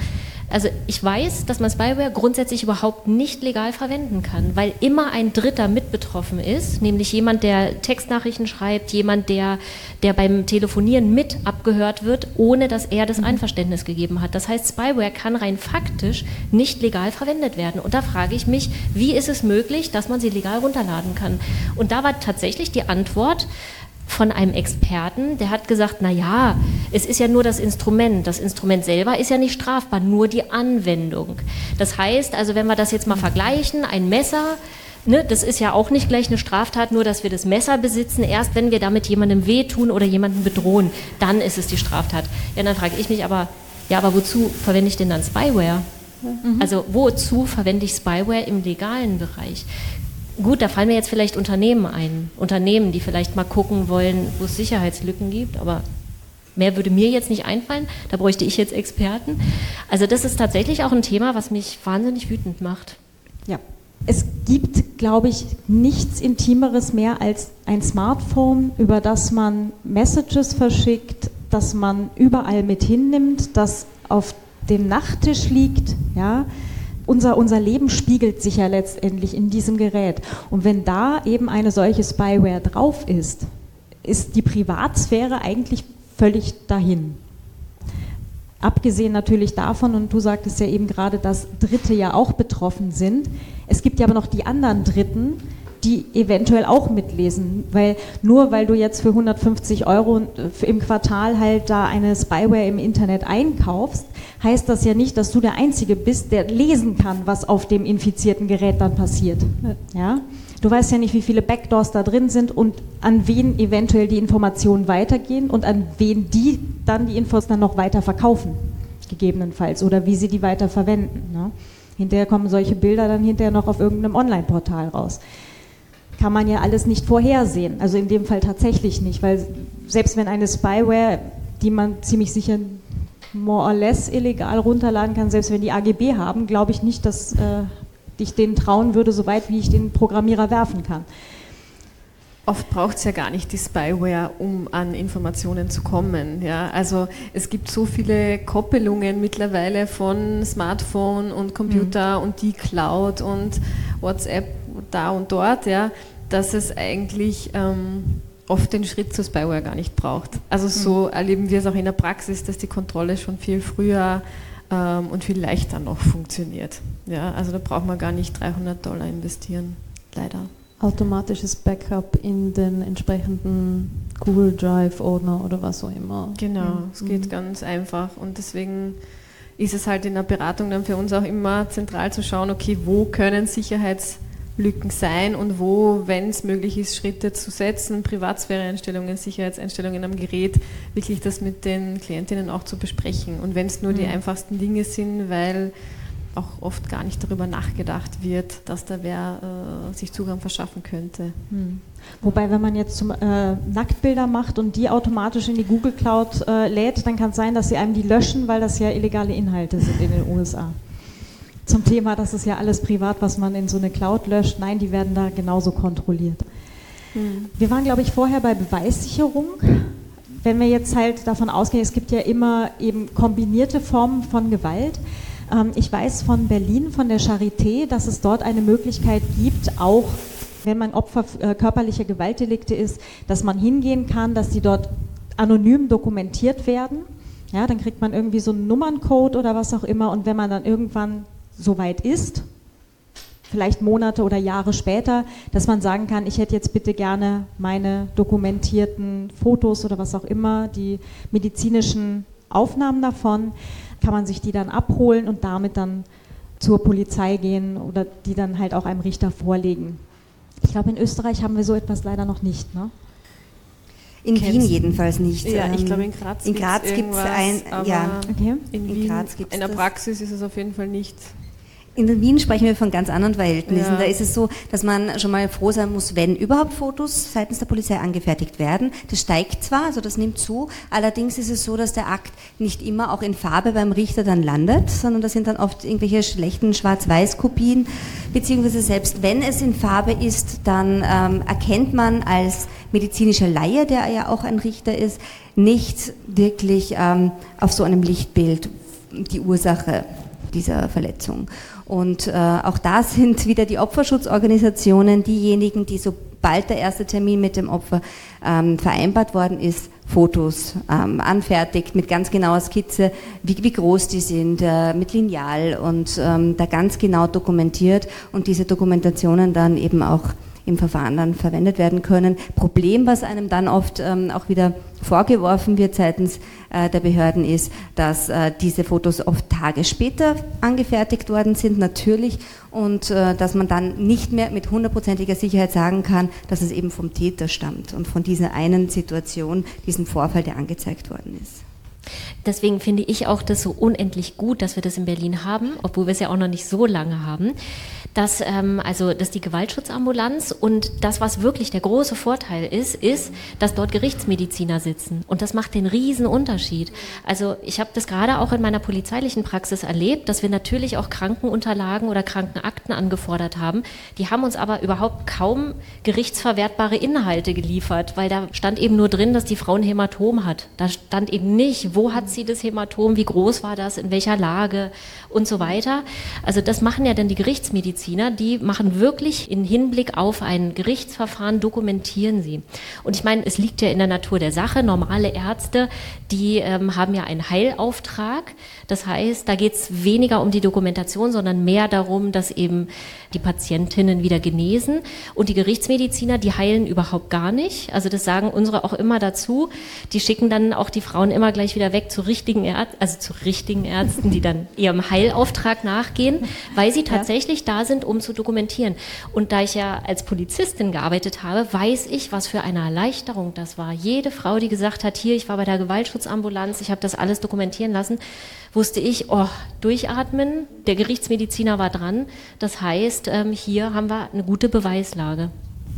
Also ich weiß, dass man Spyware grundsätzlich überhaupt nicht legal verwenden kann, weil immer ein Dritter mit betroffen ist, nämlich jemand, der Textnachrichten schreibt, jemand, der, der beim Telefonieren mit abgehört wird, ohne dass er das Einverständnis gegeben hat. Das heißt, Spyware kann rein faktisch nicht legal verwendet werden. Und da frage ich mich, wie ist es möglich, dass man sie legal runterladen kann? Und da war tatsächlich die Antwort, von einem Experten, der hat gesagt, na ja, es ist ja nur das Instrument. Das Instrument selber ist ja nicht strafbar, nur die Anwendung. Das heißt, also wenn wir das jetzt mal vergleichen, ein Messer, ne, das ist ja auch nicht gleich eine Straftat, nur dass wir das Messer besitzen. Erst wenn wir damit jemandem wehtun oder jemanden bedrohen, dann ist es die Straftat. Ja, dann frage ich mich aber, ja, aber wozu verwende ich denn dann Spyware? Mhm. Also wozu verwende ich Spyware im legalen Bereich? Gut, da fallen mir jetzt vielleicht Unternehmen ein. Unternehmen, die vielleicht mal gucken wollen, wo es Sicherheitslücken gibt, aber mehr würde mir jetzt nicht einfallen. Da bräuchte ich jetzt Experten. Also das ist tatsächlich auch ein Thema, was mich wahnsinnig wütend macht. Ja. Es gibt, glaube ich, nichts Intimeres mehr als ein Smartphone, über das man Messages verschickt, das man überall mit hinnimmt, das auf dem Nachttisch liegt, ja, unser, unser Leben spiegelt sich ja letztendlich in diesem Gerät. Und wenn da eben eine solche Spyware drauf ist, ist die Privatsphäre eigentlich völlig dahin. Abgesehen natürlich davon, und du sagtest ja eben gerade, dass Dritte ja auch betroffen sind. Es gibt ja aber noch die anderen Dritten, die eventuell auch mitlesen. Weil nur weil du jetzt für 150 Euro im Quartal halt da eine Spyware im Internet einkaufst, heißt das ja nicht, dass du der Einzige bist, der lesen kann, was auf dem infizierten Gerät dann passiert. Ja? Du weißt ja nicht, wie viele Backdoors da drin sind und an wen eventuell die Informationen weitergehen und an wen die dann die Infos dann noch weiter verkaufen, gegebenenfalls, oder wie sie die weiter verwenden. Ne? Hinterher kommen solche Bilder dann hinterher noch auf irgendeinem Online-Portal raus kann man ja alles nicht vorhersehen. Also in dem Fall tatsächlich nicht, weil selbst wenn eine Spyware, die man ziemlich sicher more or less illegal runterladen kann, selbst wenn die AGB haben, glaube ich nicht, dass äh, ich denen trauen würde, so weit wie ich den Programmierer werfen kann. Oft braucht es ja gar nicht die Spyware, um an Informationen zu kommen. Ja? Also es gibt so viele Koppelungen mittlerweile von Smartphone und Computer mhm. und die Cloud und WhatsApp da und dort, ja, dass es eigentlich ähm, oft den Schritt zur Spyware gar nicht braucht. Also so mhm. erleben wir es auch in der Praxis, dass die Kontrolle schon viel früher ähm, und viel leichter noch funktioniert. Ja, also da braucht man gar nicht 300 Dollar investieren, leider. Automatisches Backup in den entsprechenden Google Drive-Ordner oder was auch immer. Genau, mhm. es geht ganz einfach und deswegen ist es halt in der Beratung dann für uns auch immer zentral zu schauen, okay, wo können Sicherheits- Lücken sein und wo, wenn es möglich ist, Schritte zu setzen, Privatsphäre-Einstellungen, Sicherheitseinstellungen am Gerät, wirklich das mit den Klientinnen auch zu besprechen. Und wenn es nur mhm. die einfachsten Dinge sind, weil auch oft gar nicht darüber nachgedacht wird, dass da wer äh, sich Zugang verschaffen könnte. Hm. Wobei, wenn man jetzt zum, äh, Nacktbilder macht und die automatisch in die Google Cloud äh, lädt, dann kann es sein, dass sie einem die löschen, weil das ja illegale Inhalte sind in den USA zum Thema, das ist ja alles privat, was man in so eine Cloud löscht. Nein, die werden da genauso kontrolliert. Mhm. Wir waren, glaube ich, vorher bei Beweissicherung. Wenn wir jetzt halt davon ausgehen, es gibt ja immer eben kombinierte Formen von Gewalt. Ähm, ich weiß von Berlin, von der Charité, dass es dort eine Möglichkeit gibt, auch wenn man Opfer äh, körperlicher Gewaltdelikte ist, dass man hingehen kann, dass die dort anonym dokumentiert werden. Ja, dann kriegt man irgendwie so einen Nummerncode oder was auch immer und wenn man dann irgendwann soweit ist, vielleicht Monate oder Jahre später, dass man sagen kann, ich hätte jetzt bitte gerne meine dokumentierten Fotos oder was auch immer, die medizinischen Aufnahmen davon, kann man sich die dann abholen und damit dann zur Polizei gehen oder die dann halt auch einem Richter vorlegen. Ich glaube, in Österreich haben wir so etwas leider noch nicht. Ne? In Wien jedenfalls nicht. Ja, ich ähm, glaube in Graz, in Graz gibt es ein, ja, okay. in, in Wien, Graz gibt's in der Praxis ist es auf jeden Fall nicht. In Wien sprechen wir von ganz anderen Verhältnissen. Ja. Da ist es so, dass man schon mal froh sein muss, wenn überhaupt Fotos seitens der Polizei angefertigt werden. Das steigt zwar, also das nimmt zu, allerdings ist es so, dass der Akt nicht immer auch in Farbe beim Richter dann landet, sondern das sind dann oft irgendwelche schlechten Schwarz-Weiß-Kopien, beziehungsweise selbst wenn es in Farbe ist, dann ähm, erkennt man als medizinischer Laie, der ja auch ein Richter ist, nicht wirklich ähm, auf so einem Lichtbild die Ursache dieser Verletzung. Und äh, auch da sind wieder die Opferschutzorganisationen diejenigen, die sobald der erste Termin mit dem Opfer ähm, vereinbart worden ist, Fotos ähm, anfertigt mit ganz genauer Skizze, wie, wie groß die sind, äh, mit Lineal und ähm, da ganz genau dokumentiert und diese Dokumentationen dann eben auch im Verfahren dann verwendet werden können. Problem, was einem dann oft ähm, auch wieder vorgeworfen wird seitens der Behörden, ist, dass äh, diese Fotos oft Tage später angefertigt worden sind, natürlich, und äh, dass man dann nicht mehr mit hundertprozentiger Sicherheit sagen kann, dass es eben vom Täter stammt und von dieser einen Situation, diesem Vorfall, der angezeigt worden ist. Deswegen finde ich auch das so unendlich gut, dass wir das in Berlin haben, obwohl wir es ja auch noch nicht so lange haben dass ähm, also dass die Gewaltschutzambulanz und das, was wirklich der große Vorteil ist, ist, dass dort Gerichtsmediziner sitzen und das macht den riesen Unterschied. Also ich habe das gerade auch in meiner polizeilichen Praxis erlebt, dass wir natürlich auch Krankenunterlagen oder Krankenakten angefordert haben. Die haben uns aber überhaupt kaum gerichtsverwertbare Inhalte geliefert, weil da stand eben nur drin, dass die Frau ein Hämatom hat. Da stand eben nicht, wo hat sie das Hämatom, wie groß war das, in welcher Lage und so weiter. Also das machen ja dann die Gerichtsmediziner die machen wirklich in Hinblick auf ein Gerichtsverfahren, dokumentieren sie. Und ich meine, es liegt ja in der Natur der Sache. Normale Ärzte, die ähm, haben ja einen Heilauftrag. Das heißt, da geht es weniger um die Dokumentation, sondern mehr darum, dass eben die Patientinnen wieder genesen. Und die Gerichtsmediziner, die heilen überhaupt gar nicht. Also das sagen unsere auch immer dazu. Die schicken dann auch die Frauen immer gleich wieder weg zu richtigen Ärzten, also zu richtigen Ärzten, die dann ihrem Heilauftrag nachgehen, weil sie tatsächlich ja. da sind, um zu dokumentieren. Und da ich ja als Polizistin gearbeitet habe, weiß ich, was für eine Erleichterung das war. Jede Frau, die gesagt hat, hier, ich war bei der Gewaltschutzambulanz, ich habe das alles dokumentieren lassen, wusste ich, oh, durchatmen, der Gerichtsmediziner war dran. Das heißt, ähm, hier haben wir eine gute Beweislage.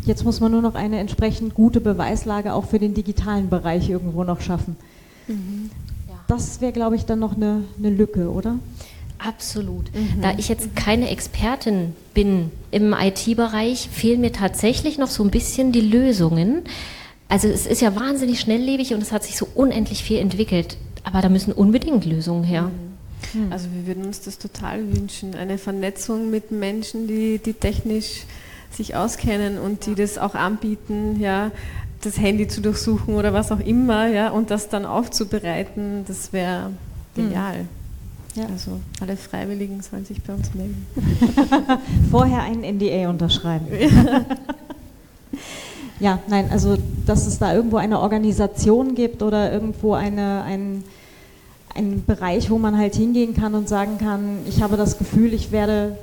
Jetzt muss man nur noch eine entsprechend gute Beweislage auch für den digitalen Bereich irgendwo noch schaffen. Mhm. Das wäre, glaube ich, dann noch eine, eine Lücke, oder? Absolut. Mhm. Da ich jetzt keine Expertin bin im IT-Bereich, fehlen mir tatsächlich noch so ein bisschen die Lösungen. Also es ist ja wahnsinnig schnelllebig und es hat sich so unendlich viel entwickelt. Aber da müssen unbedingt Lösungen her. Mhm. Also wir würden uns das total wünschen, eine Vernetzung mit Menschen, die, die technisch sich auskennen und die das auch anbieten, ja, das Handy zu durchsuchen oder was auch immer, ja, und das dann aufzubereiten, das wäre genial. Mhm. Ja. Also alle Freiwilligen sollen sich bei uns melden. (laughs) Vorher einen NDA unterschreiben. (laughs) ja, nein, also dass es da irgendwo eine Organisation gibt oder irgendwo eine, ein, ein Bereich, wo man halt hingehen kann und sagen kann, ich habe das Gefühl, ich werde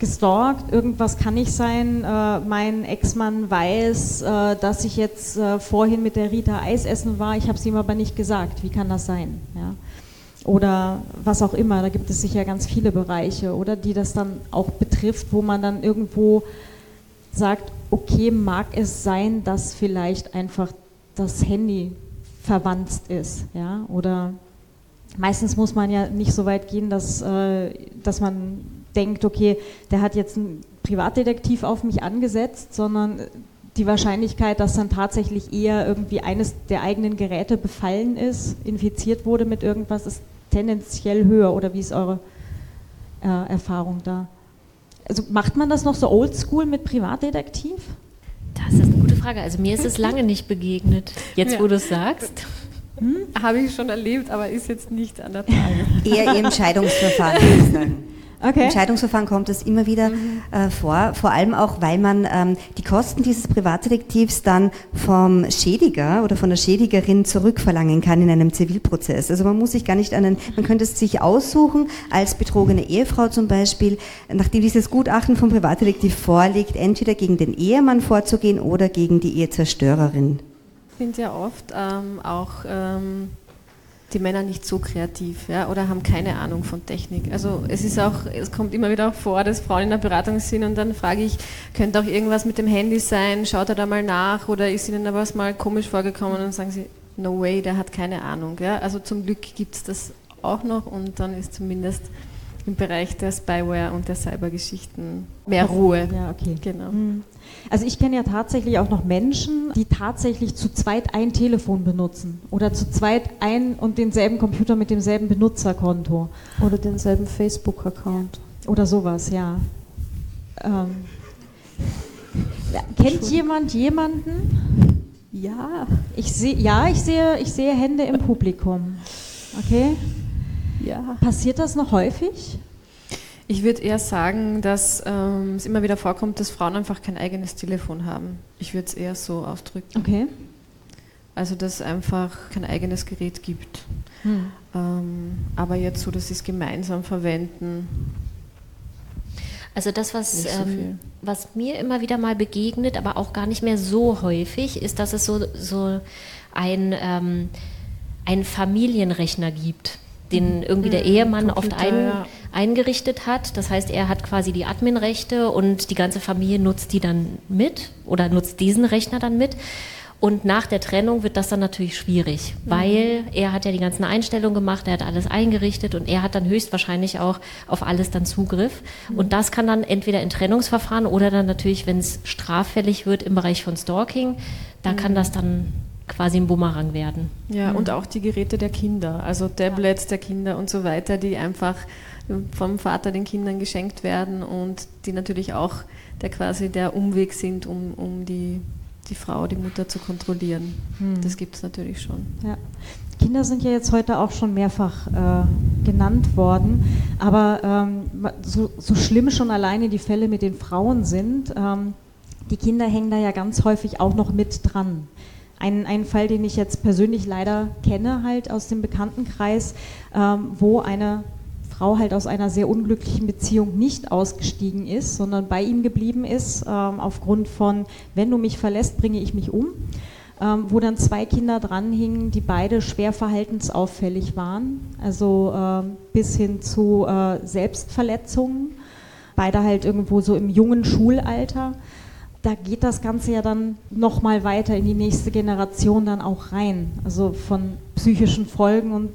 gestalkt, irgendwas kann nicht sein. Äh, mein Ex-Mann weiß, äh, dass ich jetzt äh, vorhin mit der Rita Eis essen war, ich habe es ihm aber nicht gesagt. Wie kann das sein? Ja? oder was auch immer. Da gibt es sicher ganz viele Bereiche, oder die das dann auch betrifft, wo man dann irgendwo sagt, okay, mag es sein, dass vielleicht einfach das Handy verwandt ist, ja, oder meistens muss man ja nicht so weit gehen, dass, äh, dass man denkt, okay, der hat jetzt einen Privatdetektiv auf mich angesetzt, sondern die Wahrscheinlichkeit, dass dann tatsächlich eher irgendwie eines der eigenen Geräte befallen ist, infiziert wurde mit irgendwas, ist tendenziell höher. Oder wie ist eure äh, Erfahrung da? Also macht man das noch so oldschool mit Privatdetektiv? Das ist eine gute Frage. Also mir ist es lange nicht begegnet. Jetzt, ja. wo du es sagst. Hm? Habe ich schon erlebt, aber ist jetzt nicht an der Tage. Eher im Scheidungsverfahren. (laughs) Okay. Im Scheidungsverfahren kommt das immer wieder mhm. äh, vor, vor allem auch, weil man ähm, die Kosten dieses Privatdetektivs dann vom Schädiger oder von der Schädigerin zurückverlangen kann in einem Zivilprozess. Also man muss sich gar nicht einen, man könnte es sich aussuchen, als betrogene Ehefrau zum Beispiel, nachdem dieses Gutachten vom Privatdetektiv vorliegt, entweder gegen den Ehemann vorzugehen oder gegen die Ehezerstörerin. Ich finde ja oft ähm, auch ähm die Männer nicht so kreativ ja, oder haben keine Ahnung von Technik. Also es ist auch, es kommt immer wieder auch vor, dass Frauen in der Beratung sind und dann frage ich, könnte auch irgendwas mit dem Handy sein, schaut er da mal nach oder ist Ihnen da was mal komisch vorgekommen und sagen sie, no way, der hat keine Ahnung. Ja. Also zum Glück gibt es das auch noch und dann ist zumindest im Bereich der Spyware und der Cybergeschichten mehr Ruhe. Ja, okay. Genau. Hm. Also ich kenne ja tatsächlich auch noch Menschen, die tatsächlich zu zweit ein Telefon benutzen oder zu zweit ein und denselben Computer mit demselben Benutzerkonto. Oder denselben Facebook-Account. Oder sowas, ja. Ähm, kennt jemand jemanden? Ja, ich sehe, ja, ich sehe, ich sehe Hände im Publikum. Okay. Ja. Passiert das noch häufig? Ich würde eher sagen, dass ähm, es immer wieder vorkommt, dass Frauen einfach kein eigenes Telefon haben. Ich würde es eher so ausdrücken. Okay. Also, dass es einfach kein eigenes Gerät gibt. Hm. Ähm, aber jetzt so, dass sie es gemeinsam verwenden. Also das, was, so ähm, was mir immer wieder mal begegnet, aber auch gar nicht mehr so häufig, ist, dass es so, so ein, ähm, einen Familienrechner gibt den irgendwie der mhm. Ehemann Computer, oft ein, ja. eingerichtet hat. Das heißt, er hat quasi die Adminrechte und die ganze Familie nutzt die dann mit oder nutzt diesen Rechner dann mit. Und nach der Trennung wird das dann natürlich schwierig, mhm. weil er hat ja die ganzen Einstellungen gemacht, er hat alles eingerichtet und er hat dann höchstwahrscheinlich auch auf alles dann Zugriff. Mhm. Und das kann dann entweder in Trennungsverfahren oder dann natürlich, wenn es straffällig wird im Bereich von Stalking, da mhm. kann das dann quasi ein Bumerang werden. Ja, mhm. und auch die Geräte der Kinder, also Tablets der Kinder und so weiter, die einfach vom Vater den Kindern geschenkt werden und die natürlich auch der quasi der Umweg sind, um, um die, die Frau, die Mutter zu kontrollieren. Mhm. Das gibt es natürlich schon. Ja. Kinder sind ja jetzt heute auch schon mehrfach äh, genannt worden, aber ähm, so, so, schlimm schon alleine die Fälle mit den Frauen sind, ähm, die Kinder hängen da ja ganz häufig auch noch mit dran. Ein, ein Fall, den ich jetzt persönlich leider kenne, halt aus dem Bekanntenkreis, ähm, wo eine Frau halt aus einer sehr unglücklichen Beziehung nicht ausgestiegen ist, sondern bei ihm geblieben ist, ähm, aufgrund von, wenn du mich verlässt, bringe ich mich um. Ähm, wo dann zwei Kinder dranhingen, die beide schwer verhaltensauffällig waren, also ähm, bis hin zu äh, Selbstverletzungen, beide halt irgendwo so im jungen Schulalter da geht das Ganze ja dann nochmal weiter in die nächste Generation dann auch rein. Also von psychischen Folgen und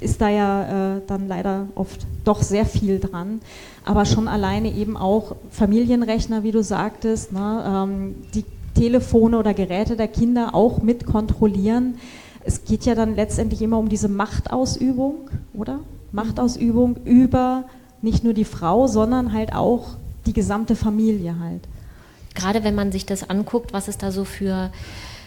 ist da ja äh, dann leider oft doch sehr viel dran. Aber schon alleine eben auch Familienrechner, wie du sagtest, ne, ähm, die Telefone oder Geräte der Kinder auch mit kontrollieren. Es geht ja dann letztendlich immer um diese Machtausübung, oder? Machtausübung über nicht nur die Frau, sondern halt auch die gesamte Familie halt gerade wenn man sich das anguckt, was es da so für,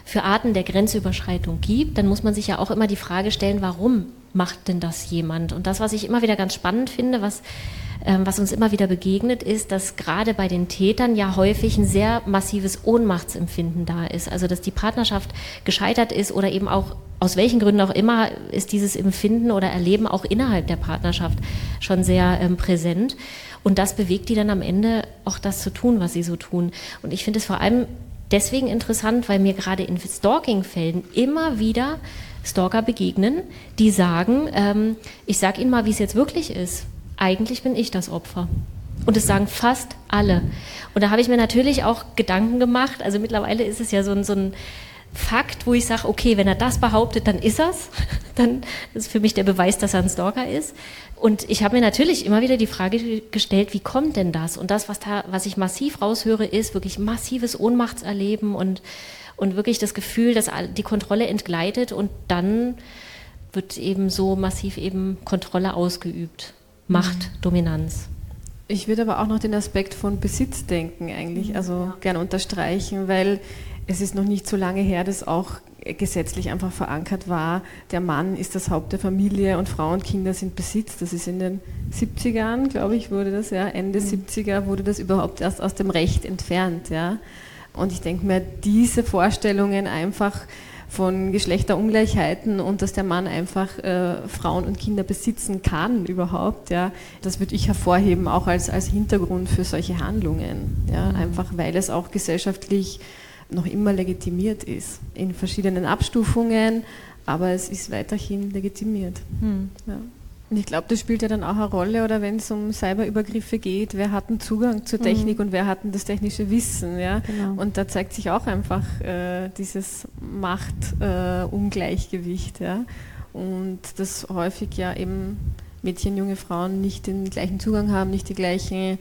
für Arten der Grenzüberschreitung gibt, dann muss man sich ja auch immer die Frage stellen, warum macht denn das jemand? Und das, was ich immer wieder ganz spannend finde, was, ähm, was uns immer wieder begegnet, ist, dass gerade bei den Tätern ja häufig ein sehr massives Ohnmachtsempfinden da ist. Also, dass die Partnerschaft gescheitert ist oder eben auch aus welchen Gründen auch immer ist dieses Empfinden oder Erleben auch innerhalb der Partnerschaft schon sehr ähm, präsent. Und das bewegt die dann am Ende auch das zu tun, was sie so tun. Und ich finde es vor allem deswegen interessant, weil mir gerade in Stalking-Fällen immer wieder Stalker begegnen, die sagen, ähm, ich sage Ihnen mal, wie es jetzt wirklich ist. Eigentlich bin ich das Opfer. Und das sagen fast alle. Und da habe ich mir natürlich auch Gedanken gemacht. Also mittlerweile ist es ja so ein, so ein Fakt, wo ich sage, okay, wenn er das behauptet, dann ist er's. (laughs) Dann ist für mich der Beweis, dass er ein Stalker ist. Und ich habe mir natürlich immer wieder die Frage gestellt, wie kommt denn das? Und das, was, da, was ich massiv raushöre, ist wirklich massives Ohnmachtserleben und, und wirklich das Gefühl, dass die Kontrolle entgleitet und dann wird eben so massiv eben Kontrolle ausgeübt. Macht, mhm. Dominanz. Ich würde aber auch noch den Aspekt von Besitzdenken eigentlich, mhm. also ja. gern unterstreichen, weil es ist noch nicht so lange her, dass auch gesetzlich einfach verankert war, der Mann ist das Haupt der Familie und Frau und Kinder sind Besitz. Das ist in den 70ern, glaube ich, wurde das, ja, Ende mhm. 70er wurde das überhaupt erst aus dem Recht entfernt. Ja. Und ich denke mir, diese Vorstellungen einfach von Geschlechterungleichheiten und dass der Mann einfach äh, Frauen und Kinder besitzen kann überhaupt, ja, das würde ich hervorheben, auch als, als Hintergrund für solche Handlungen. Ja, mhm. Einfach weil es auch gesellschaftlich noch immer legitimiert ist, in verschiedenen Abstufungen, aber es ist weiterhin legitimiert. Hm. Ja. Und ich glaube, das spielt ja dann auch eine Rolle, oder wenn es um Cyberübergriffe geht, wer hat einen Zugang zur Technik mhm. und wer hat das technische Wissen. Ja? Genau. Und da zeigt sich auch einfach äh, dieses Machtungleichgewicht. Äh, ja? Und das häufig ja eben Mädchen, junge Frauen nicht den gleichen Zugang haben, nicht die gleichen,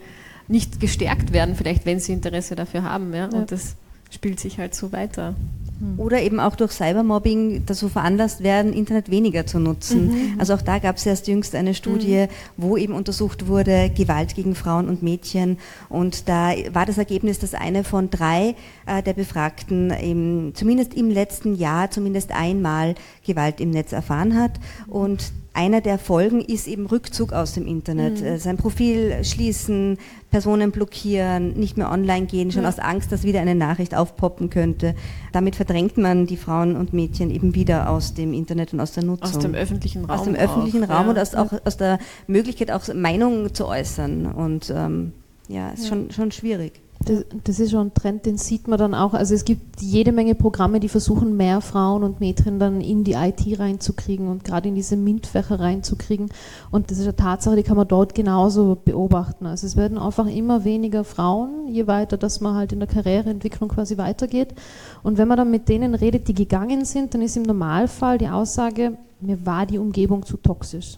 nicht gestärkt werden, vielleicht wenn sie Interesse dafür haben. Ja? Und das spielt sich halt so weiter. Hm. Oder eben auch durch Cybermobbing dazu veranlasst werden, Internet weniger zu nutzen. Mhm. Also auch da gab es erst jüngst eine Studie, mhm. wo eben untersucht wurde, Gewalt gegen Frauen und Mädchen. Und da war das Ergebnis, dass eine von drei äh, der Befragten eben, zumindest im letzten Jahr zumindest einmal Gewalt im Netz erfahren hat. Und einer der Folgen ist eben Rückzug aus dem Internet. Mhm. Äh, sein Profil schließen, Personen blockieren, nicht mehr online gehen, schon ja. aus Angst, dass wieder eine Nachricht aufpoppen könnte. Damit verdrängt man die Frauen und Mädchen eben wieder aus dem Internet und aus der Nutzung. Aus dem öffentlichen Raum. Aus dem öffentlichen auch, Raum ja. und aus, auch aus der Möglichkeit, auch Meinungen zu äußern. Und ähm, ja, ist ja. Schon, schon schwierig. Das, das, ist schon ein Trend, den sieht man dann auch. Also es gibt jede Menge Programme, die versuchen, mehr Frauen und Mädchen dann in die IT reinzukriegen und gerade in diese MINT-Fächer reinzukriegen. Und das ist eine Tatsache, die kann man dort genauso beobachten. Also es werden einfach immer weniger Frauen, je weiter, dass man halt in der Karriereentwicklung quasi weitergeht. Und wenn man dann mit denen redet, die gegangen sind, dann ist im Normalfall die Aussage, mir war die Umgebung zu toxisch.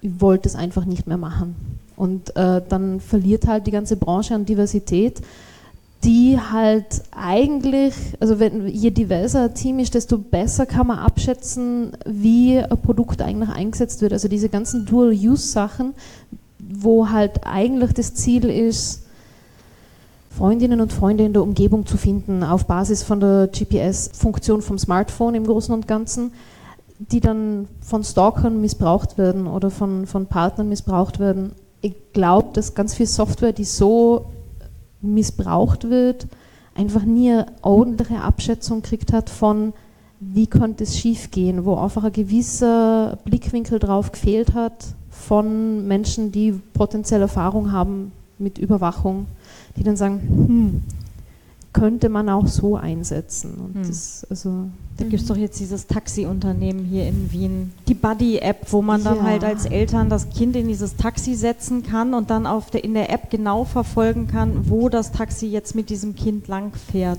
Ich wollte es einfach nicht mehr machen. Und äh, dann verliert halt die ganze Branche an Diversität, die halt eigentlich, also wenn je diverser ein Team ist, desto besser kann man abschätzen, wie ein Produkt eigentlich eingesetzt wird. Also diese ganzen Dual-Use-Sachen, wo halt eigentlich das Ziel ist, Freundinnen und Freunde in der Umgebung zu finden, auf Basis von der GPS-Funktion vom Smartphone im Großen und Ganzen, die dann von Stalkern missbraucht werden oder von, von Partnern missbraucht werden ich glaube, dass ganz viel Software, die so missbraucht wird, einfach nie eine ordentliche Abschätzung gekriegt hat von, wie könnte es schiefgehen, wo einfach ein gewisser Blickwinkel drauf gefehlt hat von Menschen, die potenziell Erfahrung haben mit Überwachung, die dann sagen, hm, könnte man auch so einsetzen. Und hm. das, also da gibt es doch jetzt dieses Taxi-Unternehmen hier in Wien, die Buddy-App, wo man dann ja. halt als Eltern das Kind in dieses Taxi setzen kann und dann auf der, in der App genau verfolgen kann, wo das Taxi jetzt mit diesem Kind lang fährt.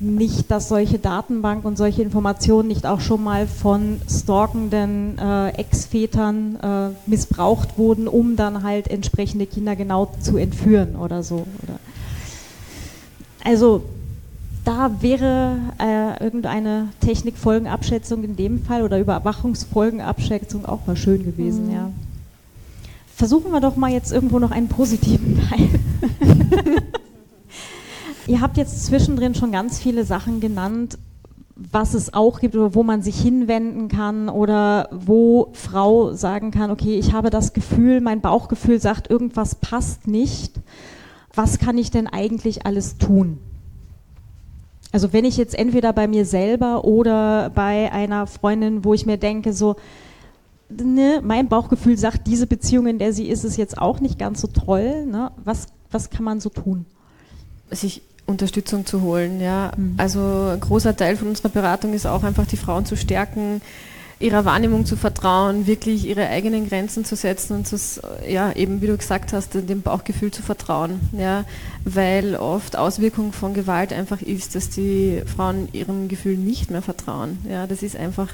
Nicht, dass solche Datenbank und solche Informationen nicht auch schon mal von stalkenden äh, Ex-Vätern äh, missbraucht wurden, um dann halt entsprechende Kinder genau zu entführen oder so. Oder also da wäre äh, irgendeine Technikfolgenabschätzung in dem Fall oder Überwachungsfolgenabschätzung auch mal schön gewesen, mhm. ja. Versuchen wir doch mal jetzt irgendwo noch einen positiven (laughs) Teil. Ihr habt jetzt zwischendrin schon ganz viele Sachen genannt, was es auch gibt oder wo man sich hinwenden kann oder wo Frau sagen kann, okay, ich habe das Gefühl, mein Bauchgefühl sagt, irgendwas passt nicht. Was kann ich denn eigentlich alles tun? Also wenn ich jetzt entweder bei mir selber oder bei einer Freundin, wo ich mir denke, so, ne, mein Bauchgefühl sagt, diese Beziehung, in der sie ist, ist jetzt auch nicht ganz so toll. Ne? Was, was kann man so tun? Sich Unterstützung zu holen, ja. Mhm. Also ein großer Teil von unserer Beratung ist auch einfach die Frauen zu stärken, ihrer Wahrnehmung zu vertrauen, wirklich ihre eigenen Grenzen zu setzen und zu, ja, eben wie du gesagt hast, dem Bauchgefühl zu vertrauen. Ja, weil oft Auswirkung von Gewalt einfach ist, dass die Frauen ihrem Gefühl nicht mehr vertrauen. Ja, das ist einfach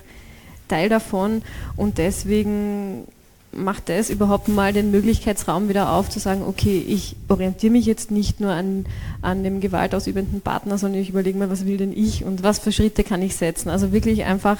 Teil davon und deswegen macht das überhaupt mal den Möglichkeitsraum wieder auf, zu sagen, okay, ich orientiere mich jetzt nicht nur an, an dem gewaltausübenden Partner, sondern ich überlege mir, was will denn ich und was für Schritte kann ich setzen. Also wirklich einfach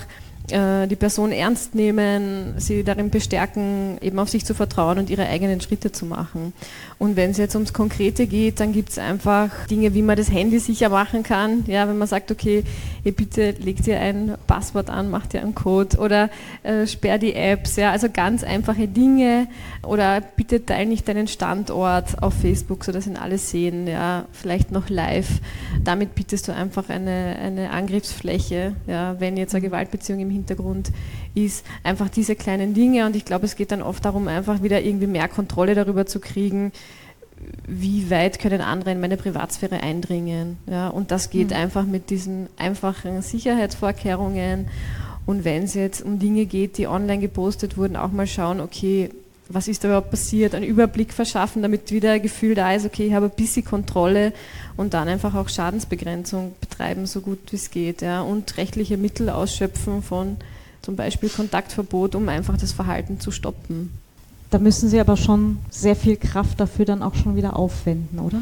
die Person ernst nehmen, sie darin bestärken, eben auf sich zu vertrauen und ihre eigenen Schritte zu machen. Und wenn es jetzt ums Konkrete geht, dann gibt es einfach Dinge, wie man das Handy sicher machen kann. Ja, wenn man sagt, okay, hey, bitte legt ihr ein Passwort an, macht ihr einen Code oder äh, sperr die Apps. Ja, also ganz einfache Dinge. Oder bitte teil nicht deinen Standort auf Facebook, sodass ihn alle sehen. Ja, vielleicht noch live. Damit bietest du einfach eine, eine Angriffsfläche, ja, wenn jetzt eine Gewaltbeziehung im Hintergrund ist. Einfach diese kleinen Dinge und ich glaube, es geht dann oft darum, einfach wieder irgendwie mehr Kontrolle darüber zu kriegen, wie weit können andere in meine Privatsphäre eindringen. Ja, und das geht mhm. einfach mit diesen einfachen Sicherheitsvorkehrungen. Und wenn es jetzt um Dinge geht, die online gepostet wurden, auch mal schauen, okay, was ist da überhaupt passiert, einen Überblick verschaffen, damit wieder ein Gefühl da ist, okay, ich habe ein bisschen Kontrolle und dann einfach auch Schadensbegrenzung betreiben, so gut wie es geht. Ja, und rechtliche Mittel ausschöpfen von zum Beispiel Kontaktverbot, um einfach das Verhalten zu stoppen. Da müssen Sie aber schon sehr viel Kraft dafür dann auch schon wieder aufwenden, oder?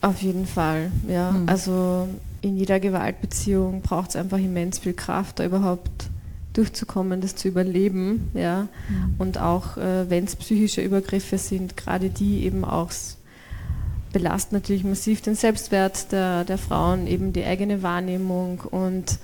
Auf jeden Fall, ja. Hm. Also in jeder Gewaltbeziehung braucht es einfach immens viel Kraft, da überhaupt durchzukommen, das zu überleben, ja. Mhm. Und auch äh, wenn es psychische Übergriffe sind, gerade die eben auch belasten natürlich massiv den Selbstwert der, der Frauen, eben die eigene Wahrnehmung und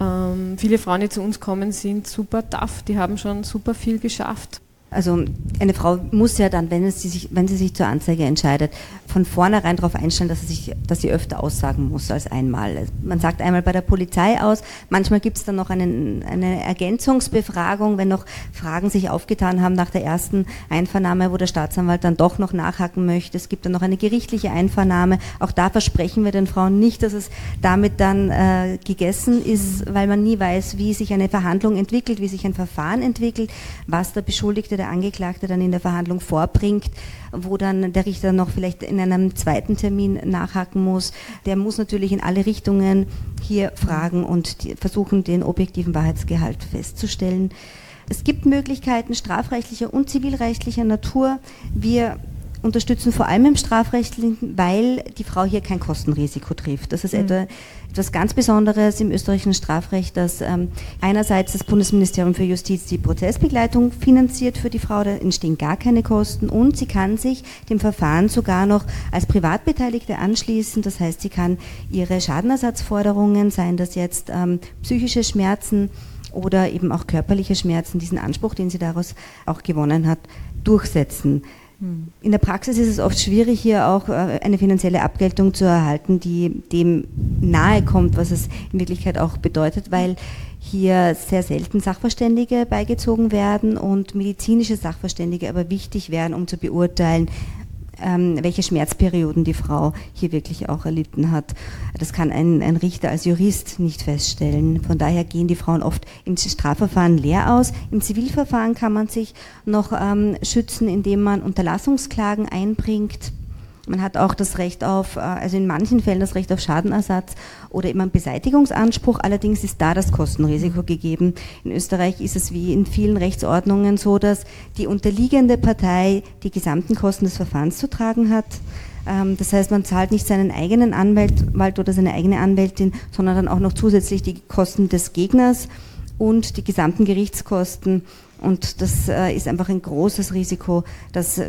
ähm, viele Frauen, die zu uns kommen, sind super tough, die haben schon super viel geschafft also eine Frau muss ja dann, wenn, sie sich, wenn sie sich zur Anzeige entscheidet, von vornherein darauf einstellen, dass sie, sich, dass sie öfter aussagen muss als einmal. Man sagt einmal bei der Polizei aus, manchmal gibt es dann noch einen, eine Ergänzungsbefragung, wenn noch Fragen sich aufgetan haben nach der ersten Einvernahme, wo der Staatsanwalt dann doch noch nachhaken möchte. Es gibt dann noch eine gerichtliche Einvernahme. Auch da versprechen wir den Frauen nicht, dass es damit dann äh, gegessen ist, weil man nie weiß, wie sich eine Verhandlung entwickelt, wie sich ein Verfahren entwickelt, was der Beschuldigte Beschuldigte, der Angeklagte dann in der Verhandlung vorbringt, wo dann der Richter noch vielleicht in einem zweiten Termin nachhaken muss. Der muss natürlich in alle Richtungen hier fragen und versuchen, den objektiven Wahrheitsgehalt festzustellen. Es gibt Möglichkeiten strafrechtlicher und zivilrechtlicher Natur. Wir unterstützen vor allem im Strafrechtlichen, weil die Frau hier kein Kostenrisiko trifft. Das ist mhm. etwa, etwas ganz Besonderes im österreichischen Strafrecht, dass ähm, einerseits das Bundesministerium für Justiz die Prozessbegleitung finanziert für die Frau, da entstehen gar keine Kosten und sie kann sich dem Verfahren sogar noch als Privatbeteiligte anschließen. Das heißt, sie kann ihre Schadenersatzforderungen, seien das jetzt ähm, psychische Schmerzen, oder eben auch körperliche Schmerzen, diesen Anspruch, den sie daraus auch gewonnen hat, durchsetzen. In der Praxis ist es oft schwierig, hier auch äh, eine finanzielle Abgeltung zu erhalten, die dem nahe kommt, was es in Wirklichkeit auch bedeutet, weil hier sehr selten Sachverständige beigezogen werden und medizinische Sachverständige aber wichtig wären, um zu beurteilen, ähm, welche Schmerzperioden die Frau hier wirklich auch erlitten hat. Das kann ein, ein, Richter als Jurist nicht feststellen. Von daher gehen die Frauen oft im Strafverfahren leer aus. Im Zivilverfahren kann man sich noch ähm, schützen, indem man Unterlassungsklagen einbringt man hat auch das Recht auf, äh, also in manchen Fällen das Recht auf Schadenersatz oder eben einen Beseitigungsanspruch. Allerdings ist da das Kostenrisiko gegeben. In Österreich ist es wie in vielen Rechtsordnungen so, dass die unterliegende Partei die gesamten Kosten des Verfahrens zu tragen hat. Ähm, das heißt, man zahlt nicht seinen eigenen Anwalt oder seine eigene Anwältin, sondern dann auch noch zusätzlich die Kosten des Gegners und die gesamten Gerichtskosten und das äh, ist einfach ein großes Risiko, das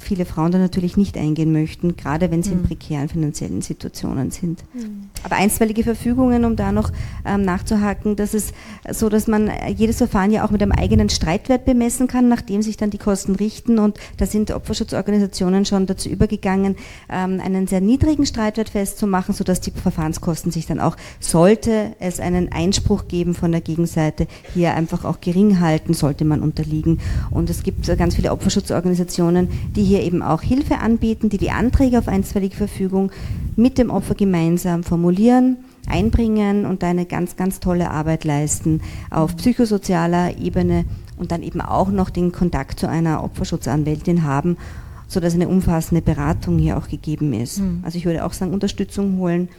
viele Frauen da natürlich nicht eingehen möchten, gerade wenn sie mhm. in prekären finanziellen Situationen sind. Mhm. Aber einstweilige Verfügungen, um da noch ähm, nachzuhaken, das ist so, dass man jedes Verfahren ja auch mit einem eigenen Streitwert bemessen kann, nachdem sich dann die Kosten richten. Und da sind Opferschutzorganisationen schon dazu übergegangen, ähm, einen sehr niedrigen Streitwert festzumachen, sodass die Verfahrenskosten sich dann auch, sollte es einen Einspruch geben von der Gegenseite, hier einfach auch gering halten, sollte sollte man unterliegen. Und es gibt ganz viele Opferschutzorganisationen, die hier eben auch Hilfe anbieten, die die Anträge auf einstweilige Verfügung mit dem Opfer gemeinsam formulieren einbringen und eine ganz, ganz tolle Arbeit leisten auf psychosozialer Ebene und dann eben auch noch den Kontakt zu einer Opferschutzanwältin haben, sodass eine umfassende Beratung hier auch gegeben ist. Mhm. Also ich würde auch sagen, Unterstützung holen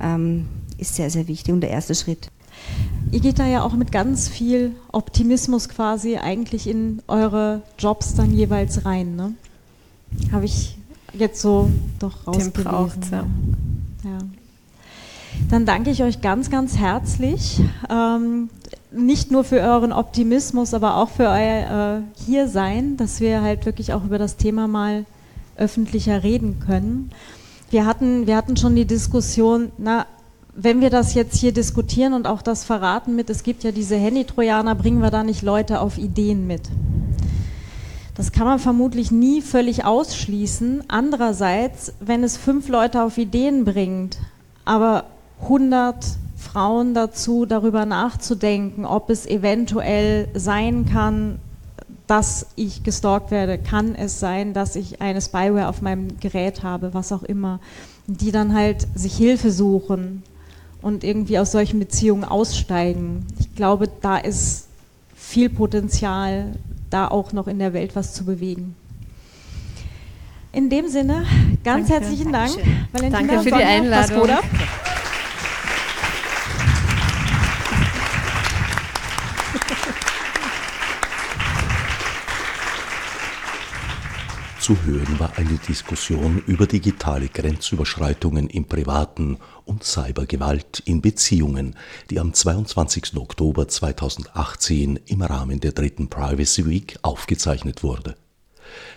ähm, ist sehr, sehr wichtig und der erste Schritt. Ihr geht da ja auch mit ganz viel Optimismus quasi eigentlich in eure Jobs dann jeweils rein, ne? Habe ich jetzt so doch rausgelesen. ja. ja. Dann danke ich euch ganz, ganz herzlich. Ähm, nicht nur für euren Optimismus, aber auch für euer äh, Hiersein, dass wir halt wirklich auch über das Thema mal öffentlicher reden können. Wir hatten, wir hatten schon die Diskussion, na, wenn wir das jetzt hier diskutieren und auch das verraten mit, es gibt ja diese Handy-Trojaner, bringen wir da nicht Leute auf Ideen mit? Das kann man vermutlich nie völlig ausschließen. Andererseits, wenn es fünf Leute auf Ideen bringt, aber 100 Frauen dazu, darüber nachzudenken, ob es eventuell sein kann, dass ich gestalkt werde, kann es sein, dass ich eine Spyware auf meinem Gerät habe, was auch immer, die dann halt sich Hilfe suchen und irgendwie aus solchen Beziehungen aussteigen. Ich glaube, da ist viel Potenzial, da auch noch in der Welt was zu bewegen. In dem Sinne, ganz Danke. herzlichen Dank, Valentina Danke für die Einladung. Zu hören war eine Diskussion über digitale Grenzüberschreitungen im privaten und Cybergewalt in Beziehungen, die am 22. Oktober 2018 im Rahmen der dritten Privacy Week aufgezeichnet wurde.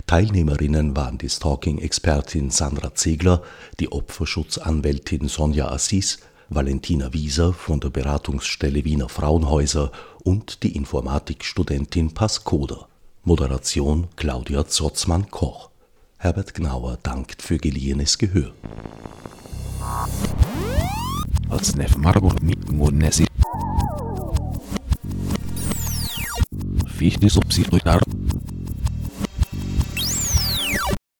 Teilnehmerinnen waren die Stalking-Expertin Sandra Zegler, die Opferschutzanwältin Sonja Assis, Valentina Wieser von der Beratungsstelle Wiener Frauenhäuser und die Informatikstudentin Pascoda. Moderation Claudia Zotzmann-Koch. Herbert Gnauer dankt für geliehenes Gehör. Fichte subsidiar